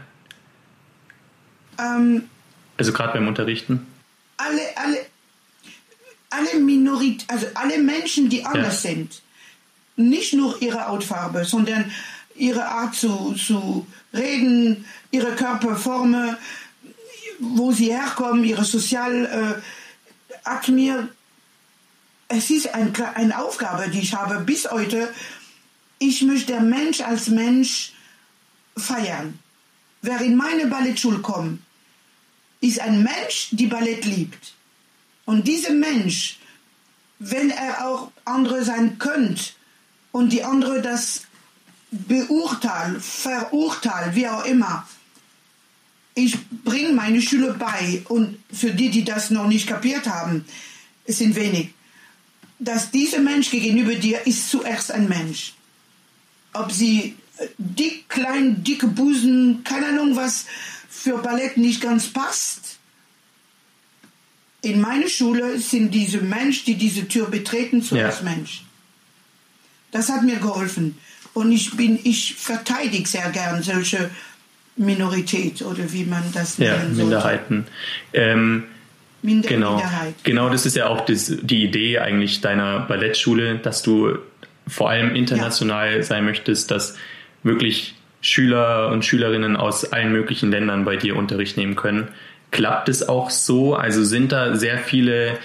Ähm, Also gerade beim Unterrichten? alle, alle, alle Minorit, also alle Menschen, die anders Ja. sind, nicht nur ihre Hautfarbe, sondern ihre Art zu, zu reden, ihre Körperformen, wo sie herkommen, ihre Sozial, äh, hat mir, es ist ein, eine Aufgabe, die ich habe bis heute. Ich möchte der Mensch als Mensch feiern. Wer in meine Ballettschule kommt, ist ein Mensch, die Ballett liebt. Und dieser Mensch, wenn er auch andere sein könnte und die andere das beurteilt, verurteilt, wie auch immer, ich bringe meine Schüler bei und für die, die das noch nicht kapiert haben, es sind wenig, dass dieser Mensch gegenüber dir ist zuerst ein Mensch. Ob sie äh, dick, klein, dicke Busen, keine Ahnung was für Ballett nicht ganz passt. In meiner Schule sind diese Menschen, die diese Tür betreten, zuerst Ja. Mensch. Das hat mir geholfen. Und ich bin, ich verteidige sehr gern solche Minorität oder wie man das Ja, nennen sollte. Minderheiten. Ähm, Minder Genau. Minderheit. Genau, das ist ja auch das, die Idee eigentlich deiner Ballettschule, dass du vor allem international sein möchtest, dass wirklich Schüler und Schülerinnen aus allen möglichen Ländern bei dir Unterricht nehmen können. Klappt es auch so? Also sind da sehr viele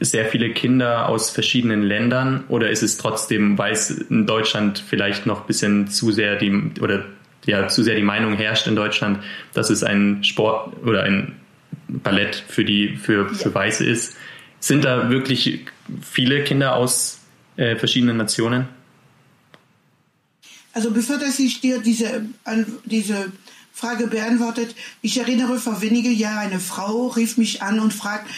sehr viele Kinder aus verschiedenen Ländern oder ist es trotzdem, weil es in Deutschland vielleicht noch ein bisschen zu sehr die oder ja zu sehr die Meinung herrscht in Deutschland, dass es ein Sport oder ein Ballett für die für, für Weiße ist. Sind da wirklich viele Kinder aus äh, verschiedenen Nationen? Also bevor dass ich dir diese, diese Frage beantwortet, ich erinnere vor wenigen Jahren eine Frau rief mich an und fragt,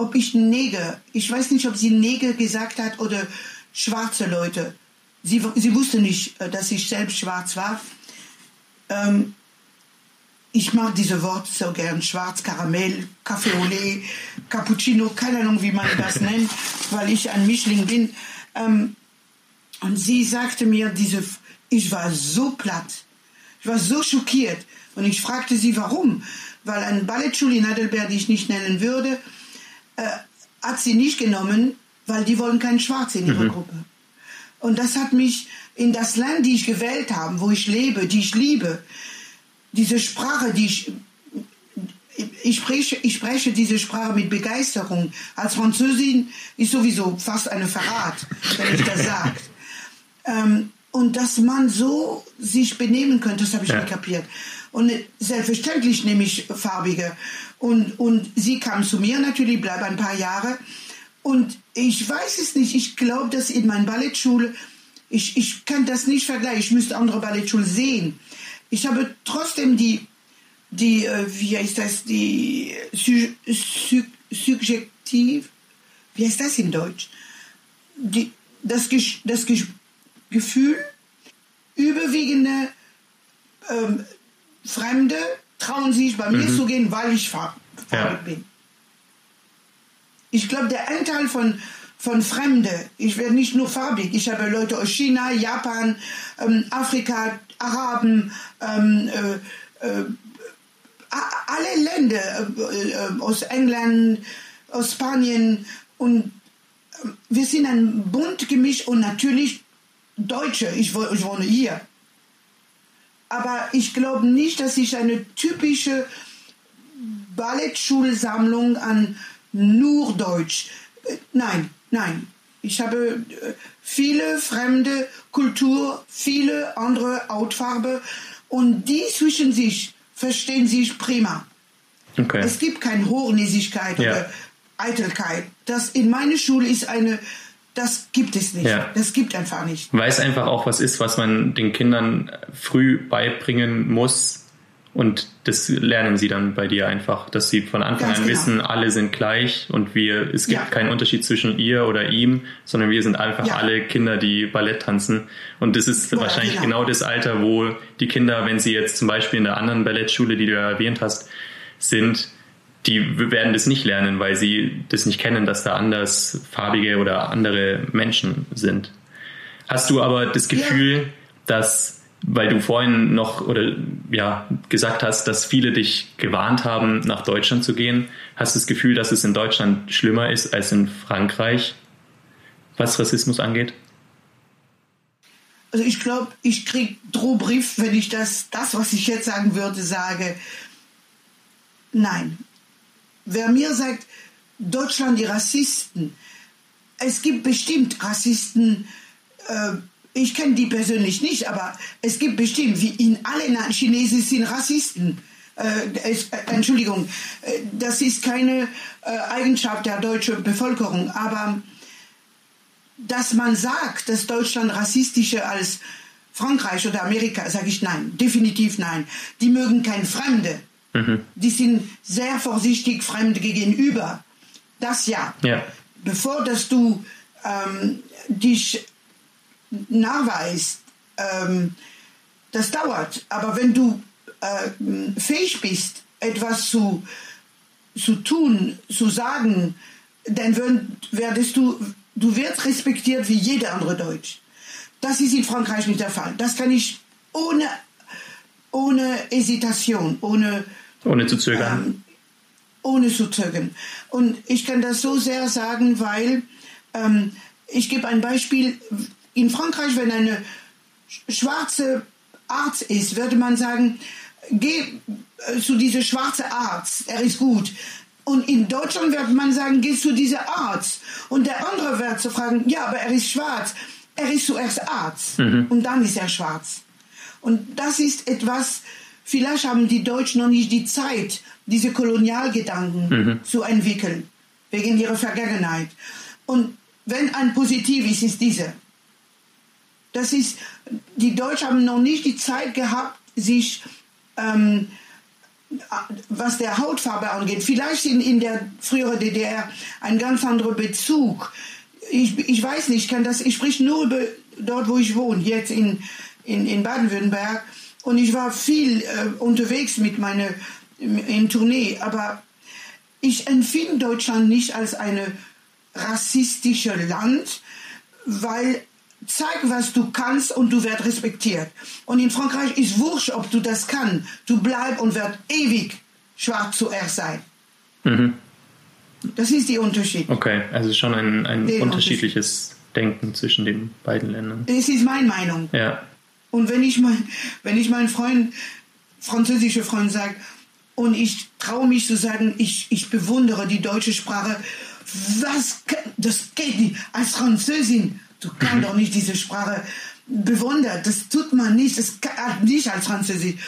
ob ich Neger, ich weiß nicht, ob sie Neger gesagt hat oder schwarze Leute. Sie, sie wusste nicht, äh, dass ich selbst schwarz war. Ähm, ich mag diese Worte so gern, schwarz, Karamell, Café au lait, Cappuccino, keine Ahnung, wie man das nennt, weil ich ein Mischling bin. Ähm, und sie sagte mir, diese, ich war so platt, ich war so schockiert. Und ich fragte sie, warum? Weil eine Ballettschule in Heidelberg, die ich nicht nennen würde, äh, hat sie nicht genommen, weil die wollen keinen Schwarz in ihrer Gruppe. Und das hat mich in das Land, die ich gewählt habe, wo ich lebe, die ich liebe, diese Sprache, die ich ich spreche, ich spreche diese Sprache mit Begeisterung. Als Französin ist sowieso fast eine Verrat, wenn ich das sage. Ähm, und dass man so sich benehmen könnte, das habe ich Ja. nicht kapiert. Und selbstverständlich nehme ich Farbige. Und, und sie kam zu mir natürlich, bleibe ein paar Jahre. Und ich weiß es nicht. Ich glaube, dass in meiner Ballettschule, ich, ich kann das nicht vergleichen. Ich müsste andere Ballettschulen sehen. Ich habe trotzdem die, die, äh, wie heißt das, die Sü Sü Subjektiv, wie heißt das in Deutsch? Die, das, das Gefühl, überwiegende ähm, Fremde trauen sich bei mir zu gehen, weil ich farb- farbig Ja. bin. Ich glaube, der Anteil von, von Fremde, ich werde nicht nur farbig, ich habe Leute aus China, Japan, ähm, Afrika, Araben, ähm, äh, äh, alle Länder, äh, äh, aus England, aus Spanien und äh, wir sind ein bunt gemischt und natürlich Deutsche, ich, ich wohne hier. Aber ich glaube nicht, dass ich eine typische Ballettschulsammlung an nur Deutsch. Nein, nein. Ich habe äh, viele fremde Kultur, viele andere Hautfarbe und die zwischen sich verstehen sich prima. Okay. Es gibt keine Hochnäsigkeit Ja. oder Eitelkeit. Das in meiner Schule ist eine, das gibt es nicht. Ja. Das gibt einfach nicht. Weil es einfach auch was ist, was man den Kindern früh beibringen muss. Und das lernen sie dann bei dir einfach, dass sie von Anfang Ganz an genau. wissen, alle sind gleich und wir, es gibt Ja. keinen Unterschied zwischen ihr oder ihm, sondern wir sind einfach Ja. alle Kinder, die Ballett tanzen. Und das ist Ja, wahrscheinlich genau. genau das Alter, wo die Kinder, wenn sie jetzt zum Beispiel in der anderen Ballettschule, die du ja erwähnt hast, sind, die werden das nicht lernen, weil sie das nicht kennen, dass da anders farbige oder andere Menschen sind. Hast du aber das Gefühl, dass, weil du vorhin noch oder ja gesagt hast, dass viele dich gewarnt haben, nach Deutschland zu gehen, hast du das Gefühl, dass es in Deutschland schlimmer ist als in Frankreich, was Rassismus angeht? Also ich glaube, ich krieg Drohbrief, wenn ich das, das, was ich jetzt sagen würde, sage. Nein. Wer mir sagt, Deutschland die Rassisten, es gibt bestimmt Rassisten, äh, ich kenne die persönlich nicht, aber es gibt bestimmt, wie in allen Chinesen sind Rassisten. Äh, es, äh, Entschuldigung, äh, das ist keine äh, Eigenschaft der deutschen Bevölkerung, aber dass man sagt, dass Deutschland rassistischer als Frankreich oder Amerika, sage ich nein, definitiv nein. Die mögen kein Fremde. Die sind sehr vorsichtig Fremde gegenüber. Das ja. Ja. Bevor dass du ähm, dich nachweist, ähm, das dauert. Aber wenn du äh, fähig bist, etwas zu, zu tun, zu sagen, dann werdest du, du wirst respektiert wie jeder andere Deutsch. Das ist in Frankreich nicht der Fall. Das kann ich ohne, ohne Hesitation, ohne, Ohne zu zögern. ähm, ohne zu zögern. Und ich kann das so sehr sagen, weil ähm, ich gebe ein Beispiel. In Frankreich, wenn eine sch- schwarze Arzt ist, würde man sagen, geh äh, zu diesem schwarzen Arzt, er ist gut. Und in Deutschland wird man sagen, geh zu diesem Arzt. Und der andere wird zu fragen, ja, aber er ist schwarz. Er ist zuerst Arzt und dann ist er schwarz. Und das ist etwas, vielleicht haben die Deutschen noch nicht die Zeit, diese Kolonialgedanken zu entwickeln, wegen ihrer Vergangenheit. Und wenn ein Positiv ist, ist diese. Das ist, die Deutschen haben noch nicht die Zeit gehabt, sich, ähm, was der Hautfarbe angeht, vielleicht in, in der früheren DDR ein ganz anderer Bezug. Ich, ich weiß nicht, ich kann das, ich spreche nur über dort, wo ich wohne, jetzt in, in, in Baden-Württemberg. Und ich war viel äh, unterwegs mit meiner, in Tournee, aber ich empfinde Deutschland nicht als eine rassistische Land, weil zeig, was du kannst und du wirst respektiert. Und in Frankreich ist wurscht, ob du das kannst. Du bleib und wird ewig schwarz zuerst sein. Das ist der Unterschied. Okay, also schon ein, ein unterschiedliches Denken zwischen den beiden Ländern. Das ist meine Meinung. Ja, Und wenn ich mein, wenn ich meinen Freund, französische Freund sage, und ich traue mich zu sagen, ich, ich bewundere die deutsche Sprache, was, das geht nicht. Als Französin, du kannst doch nicht diese Sprache bewundern. Das tut man nicht, das kann nicht als Französin.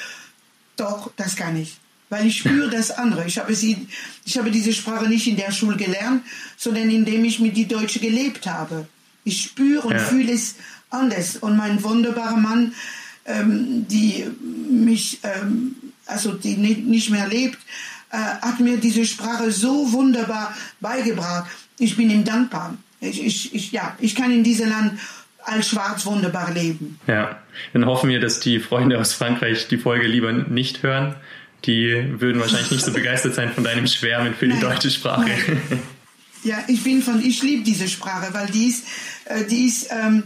Doch, das kann ich. Weil ich spüre das andere. Ich habe, sie, ich habe diese Sprache nicht in der Schule gelernt, sondern indem ich mit die Deutsche gelebt habe. Ich spüre und Ja. fühle es anders. Und mein wunderbarer Mann, ähm, die mich, ähm, also die ni- nicht mehr lebt, äh, hat mir diese Sprache so wunderbar beigebracht. Ich bin ihm dankbar. Ich, ich, ich, ja, ich kann in diesem Land als Schwarz wunderbar leben. ja. Dann hoffen wir, dass die Freunde aus Frankreich die Folge lieber nicht hören. Die würden wahrscheinlich nicht so begeistert sein von deinem Schwärmen für die Nein. deutsche Sprache. Ja, ich bin von, ich liebe diese Sprache, weil die ist, äh, die ist ähm,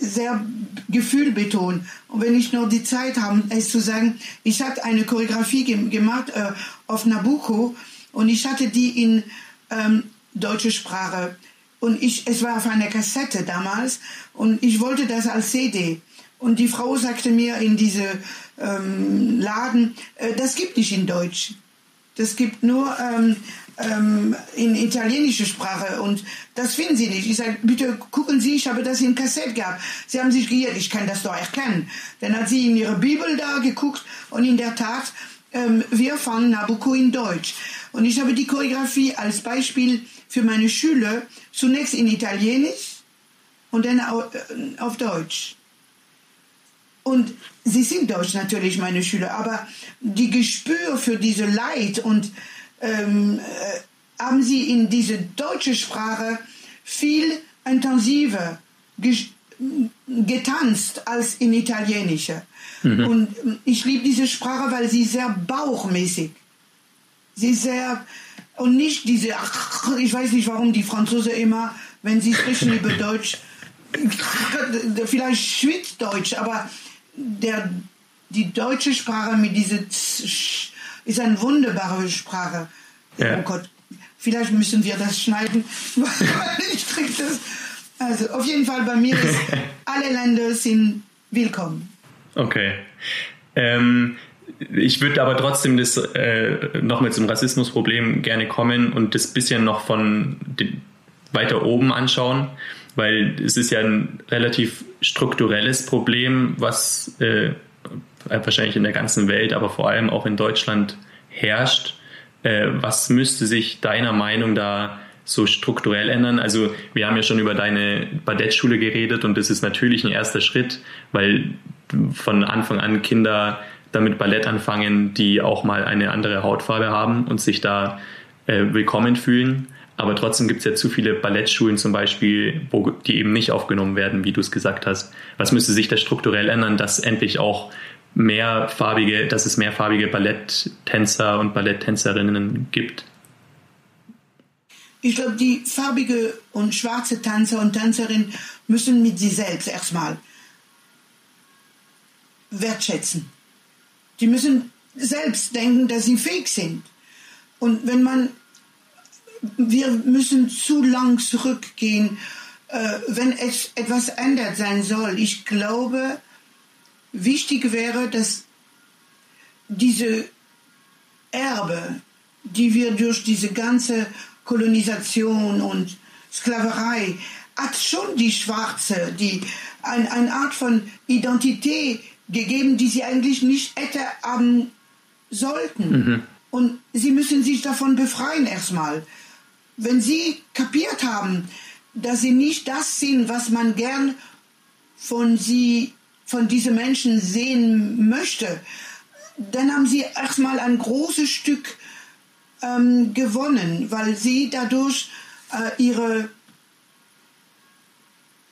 sehr gefühlbetont. Und wenn ich noch die Zeit habe, es zu sagen, ich hatte eine Choreografie ge gemacht äh, auf Nabucco und ich hatte die in ähm, deutsche Sprache. Und ich, es war auf einer Kassette damals und ich wollte das als CD. Und die Frau sagte mir in diese ähm, Laden, äh, das gibt nicht in Deutsch. Das gibt nur ähm, ähm, in italienische Sprache und das finden Sie nicht. Ich sage, bitte gucken Sie, ich habe das in Kassette gehabt. Sie haben sich geirrt, ich kann das doch erkennen. Dann hat sie in ihre Bibel da geguckt und in der Tat, ähm, wir fangen Nabucco in Deutsch. Und ich habe die Choreografie als Beispiel für meine Schüler zunächst in Italienisch und dann äh, auf Deutsch. Und sie sind Deutsch natürlich, meine Schüler, aber die Gespür für diese Leid und ähm, äh, haben sie in diese deutsche Sprache viel intensiver getanzt als in italienische. Mhm. Und ich liebe diese Sprache, weil sie sehr bauchmäßig, sie sehr und nicht diese, ich weiß nicht warum die Franzosen immer, wenn sie sprechen über Deutsch, vielleicht Schweizdeutsch, aber der, die deutsche Sprache mit dieser ist eine wunderbare Sprache. Ja. Oh Gott, vielleicht müssen wir das schneiden, weil ich krieg das. Also auf jeden Fall bei mir ist, alle Länder sind willkommen. Okay. Ähm, ich würde aber trotzdem das äh, noch mit zum Rassismusproblem gerne kommen und das bisschen noch von weiter oben anschauen, weil es ist ja ein relativ strukturelles Problem, was äh, wahrscheinlich in der ganzen Welt, aber vor allem auch in Deutschland herrscht. Äh, was müsste sich deiner Meinung da so strukturell ändern? Also wir haben ja schon über deine Ballettschule geredet und das ist natürlich ein erster Schritt, weil von Anfang an Kinder damit Ballett anfangen, die auch mal eine andere Hautfarbe haben und sich da äh, willkommen fühlen. Aber trotzdem gibt es ja zu viele Ballettschulen zum Beispiel, wo die eben nicht aufgenommen werden, wie du es gesagt hast. Was müsste sich da strukturell ändern, dass endlich auch mehrfarbige, dass es mehrfarbige Balletttänzer und Balletttänzerinnen gibt? Ich glaube, die farbige und schwarze Tänzer und Tänzerinnen müssen mit sich selbst erstmal wertschätzen. Die müssen selbst denken, dass sie fähig sind. Und wenn man, wir müssen zu lang zurückgehen, äh, wenn es etwas ändert sein soll. Ich glaube, wichtig wäre, dass diese Erbe, die wir durch diese ganze Kolonisation und Sklaverei, hat schon die Schwarze, die ein, eine Art von Identität gegeben, die sie eigentlich nicht hätte haben sollten. Mhm. Und sie müssen sich davon befreien erstmal. Wenn sie kapiert haben, dass sie nicht das sind, was man gern von sie, von diesen Menschen sehen möchte, dann haben sie erstmal ein großes Stück ähm, gewonnen, weil sie dadurch äh, ihre,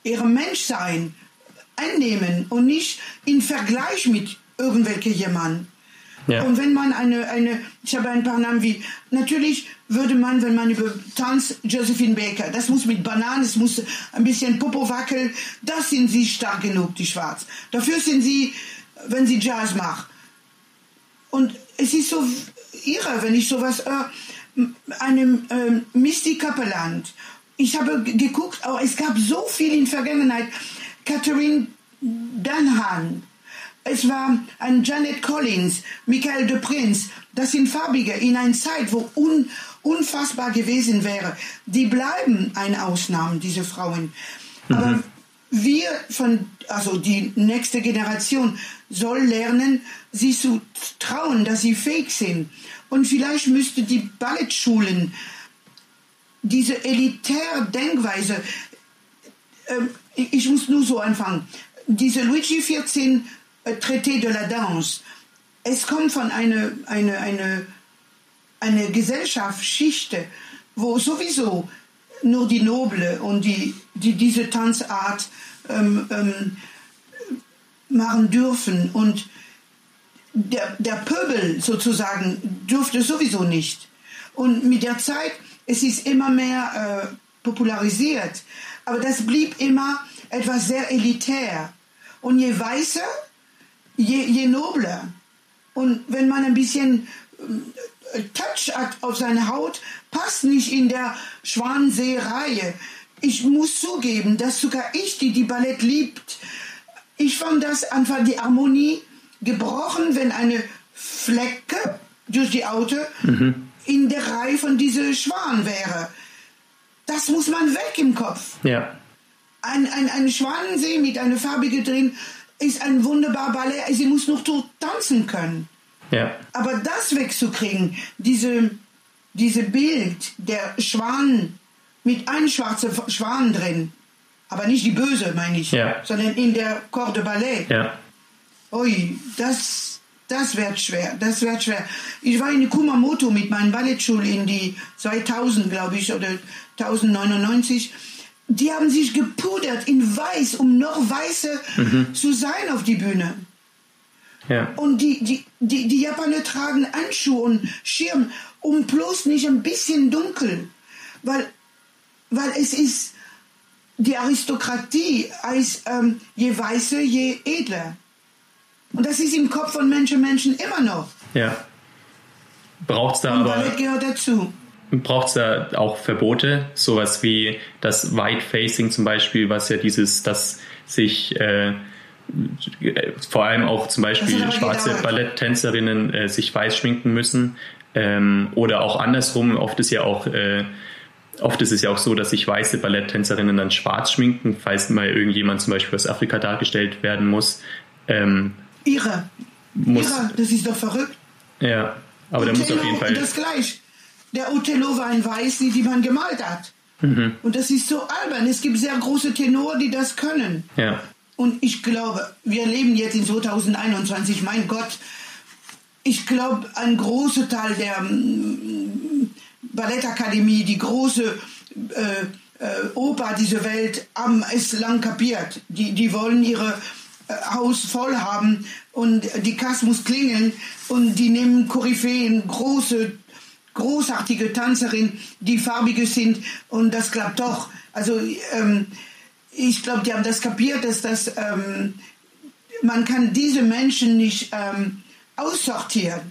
ihre Menschsein einnehmen und nicht in Vergleich mit irgendwelchen jemand. Ja. Und wenn man eine, eine, ich habe ein paar Namen wie, natürlich würde man, wenn man über Tanz, Josephine Baker, das muss mit Bananen, es muss ein bisschen Popo wackeln, das sind sie stark genug, die Schwarz. Dafür sind sie, wenn sie Jazz macht. Und es ist so irre, wenn ich sowas, äh, einem äh, Misty Kappeland, ich habe geguckt, oh, es gab so viel in Vergangenheit, Catherine Dunham, es war ein Janet Collins, Michael de Prince. Das sind Farbige in einer Zeit, wo un, unfassbar gewesen wäre. Die bleiben eine Ausnahme, diese Frauen. Mhm. Aber wir von, also die nächste Generation soll lernen, sie zu trauen, dass sie fähig sind. Und vielleicht müsste die Ballettschulen diese elitäre Denkweise, äh, ich muss nur so anfangen. Diese Luigi XIV äh, Traité de la Danse, es kommt von einer eine, eine, eine Gesellschaftsschichte, wo sowieso nur die Noble und die, die diese Tanzart ähm, ähm, machen dürfen und der, der Pöbel sozusagen dürfte sowieso nicht. Und mit der Zeit, es ist immer mehr äh, popularisiert, aber das blieb immer etwas sehr elitär. Und je weißer, je, je nobler. Und wenn man ein bisschen äh, Touch hat auf seine Haut, passt nicht in der Schwansee-Reihe. Ich muss zugeben, dass sogar ich, die die Ballett liebt, ich fand das einfach die Harmonie gebrochen, wenn eine Flecke durch die Auto mhm. in der Reihe von diesem Schwan wäre. Das muss man weg im Kopf. Ja. Ein, ein, ein Schwanensee mit einer Farbige drin ist ein wunderbar Ballett. Sie muss noch tanzen können. Ja. Aber das wegzukriegen, diese, diese Bild der Schwan mit einem schwarzen Schwan drin, aber nicht die böse, meine ich, Ja. sondern in der Corps de Ballet. Ja. Ui, das, das wird schwer, das wird schwer. Ich war in Kumamoto mit meinem Ballettschule in die 2000, glaube ich, oder 1099. Die haben sich gepudert in weiß, um noch weißer zu sein auf die Bühne. Ja. Und die, die, die, die Japaner tragen Handschuhe und Schirm, um bloß nicht ein bisschen dunkel. Weil, weil es ist, die Aristokratie heißt, ähm, je weißer, je edler. Und das ist im Kopf von Menschen, Menschen immer noch. Ja. Braucht es da Und aber Ballett gehört dazu. Braucht es da auch Verbote, sowas wie das White Facing zum Beispiel, was ja dieses, dass sich äh, vor allem auch zum Beispiel aber schwarze. Balletttänzerinnen äh, sich weiß schminken müssen ähm, oder auch andersrum. Oft ist ja auch äh, oft ist es ja auch so, dass sich weiße Balletttänzerinnen dann schwarz schminken, falls mal irgendjemand zum Beispiel aus Afrika dargestellt werden muss. Ähm, Irre. muss Irre, das ist doch verrückt. ja, aber da muss auf jeden Fall das gleich. Der Othello war ein Weiß, die, die man gemalt hat. Und das ist so albern. Es gibt sehr große Tenore, die das können. ja. Und ich glaube, wir leben jetzt in 2021, mein Gott, ich glaube, ein großer Teil der mm, Ballettakademie, die große äh, äh, Oper dieser Welt, haben es lang kapiert. Die, die wollen ihre äh, Haus voll haben und die Kasse muss klingeln und die nehmen Koryphäen, große, großartige Tänzerin, die farbige sind und das klappt doch. Also ähm, ich glaube, die haben das kapiert, dass das ähm, man kann diese Menschen nicht ähm, aussortieren.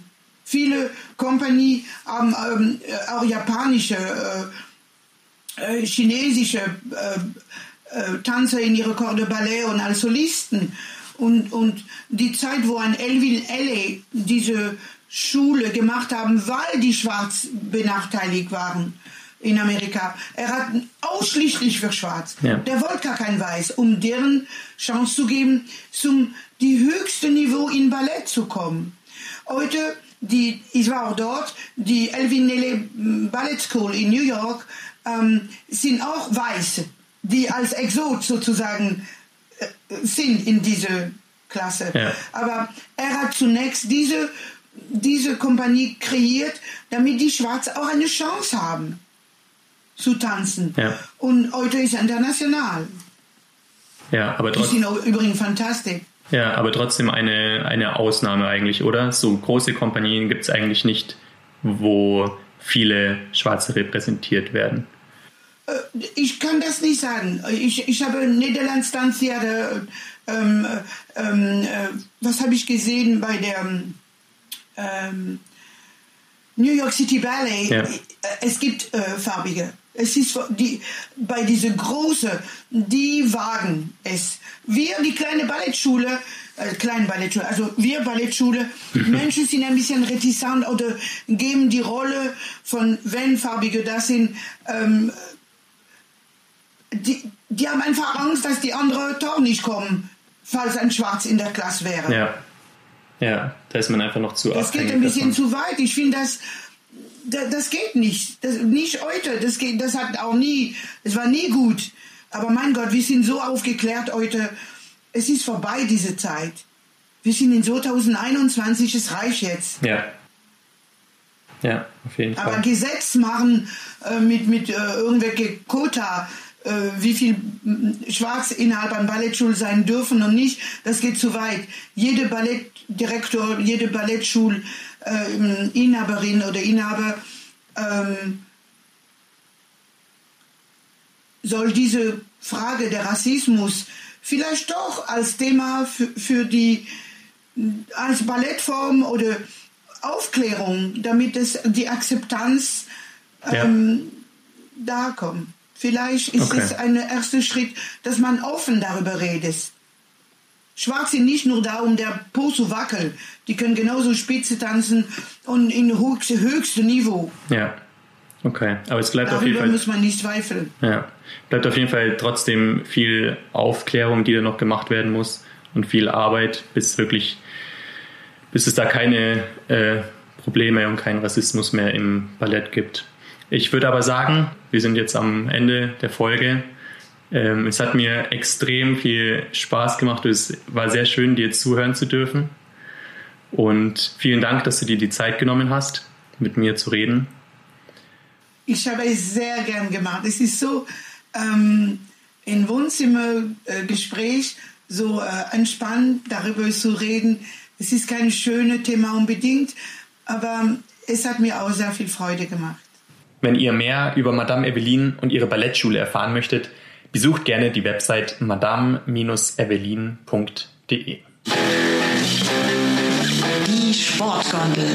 Viele Company haben ähm, äh, auch japanische, äh, äh, chinesische äh, äh, Tänzer in ihre Corps de Ballet und als Solisten. Und, und die Zeit, wo ein Elvin Elle diese Schule gemacht haben, weil die Schwarz benachteiligt waren in Amerika. Er hat ausschließlich für Schwarz. Ja. Der wollte gar kein Weiß, um deren Chance zu geben, zum die höchste Niveau in Ballett zu kommen. Heute, die, ich war auch dort, die Elvin Nele Ballet School in New York ähm, sind auch Weiße, die als Exot sozusagen äh, sind in diese Klasse. Ja. Aber er hat zunächst diese, diese Kompanie kreiert, damit die Schwarzen auch eine Chance haben zu tanzen. Ja. Und heute ist er international. Ja, aber Die trotzdem. sind auch übrigens fantastisch. Ja, aber trotzdem eine, eine Ausnahme eigentlich, oder? So große Kompanien gibt es eigentlich nicht, wo viele Schwarze repräsentiert werden. Äh, Ich kann das nicht sagen. Ich, ich habe Niederlands tanziert. Ähm, ähm, äh, was habe ich gesehen bei der ähm, New York City Ballet? Ja. Äh, Es gibt äh, farbige. Es ist die, bei diese große, die wagen es. Wir, die kleine Ballettschule, äh, kleine Ballettschule, also wir Ballettschule, Menschen sind ein bisschen reticent oder geben die Rolle von, wenn Farbige das sind, ähm, die, die haben einfach Angst, dass die anderen doch nicht kommen, falls ein Schwarz in der Klasse wäre. Ja. Ja, da ist man einfach noch zu Das geht ein bisschen davon. zu weit. Ich finde, das, das, das geht nicht. Das, nicht heute. Das, geht, das hat auch nie, es war nie gut. Aber mein Gott, wir sind so aufgeklärt heute. Es ist vorbei, diese Zeit. Wir sind in 2021, es reicht jetzt. Ja. Ja, auf jeden Aber Fall. Gesetz machen äh, mit, mit äh, irgendwelche Quota, wie viel mm, Schwarz innerhalb einer Ballettschule sein dürfen und nicht, das geht zu weit. Jede Ballettdirektor, jede Ballettschul äh, oder Inhaber ähm, soll diese Frage der Rassismus vielleicht doch als Thema für, für die als Ballettform oder Aufklärung, damit es die Akzeptanz Ja. ähm, da kommt. Vielleicht ist Okay. es ein erster Schritt, dass man offen darüber redet. Schwarz sind nicht nur da, um der Po zu wackeln. Die können genauso Spitze tanzen und in höchste, höchste Niveau. Ja. Okay. Aber es bleibt auf jeden Darüber Fall. muss man nicht zweifeln. Ja. Bleibt auf jeden Fall trotzdem viel Aufklärung, die da noch gemacht werden muss und viel Arbeit, bis wirklich, bis es da keine äh, Probleme und keinen Rassismus mehr im Ballett gibt. Ich würde aber sagen, wir sind jetzt am Ende der Folge. Ähm, es hat mir extrem viel Spaß gemacht. Es war sehr schön, dir zuhören zu dürfen. Und vielen Dank, dass du dir die Zeit genommen hast, mit mir zu reden. Ich habe es sehr gern gemacht. Es ist so ähm, ein Wohnzimmergespräch, so äh, entspannt darüber zu reden. Es ist kein schönes Thema unbedingt, aber es hat mir auch sehr viel Freude gemacht. Wenn ihr mehr über Madame Eveline und ihre Ballettschule erfahren möchtet, besucht gerne die Website madame-eveline.de. Die Sportgondel.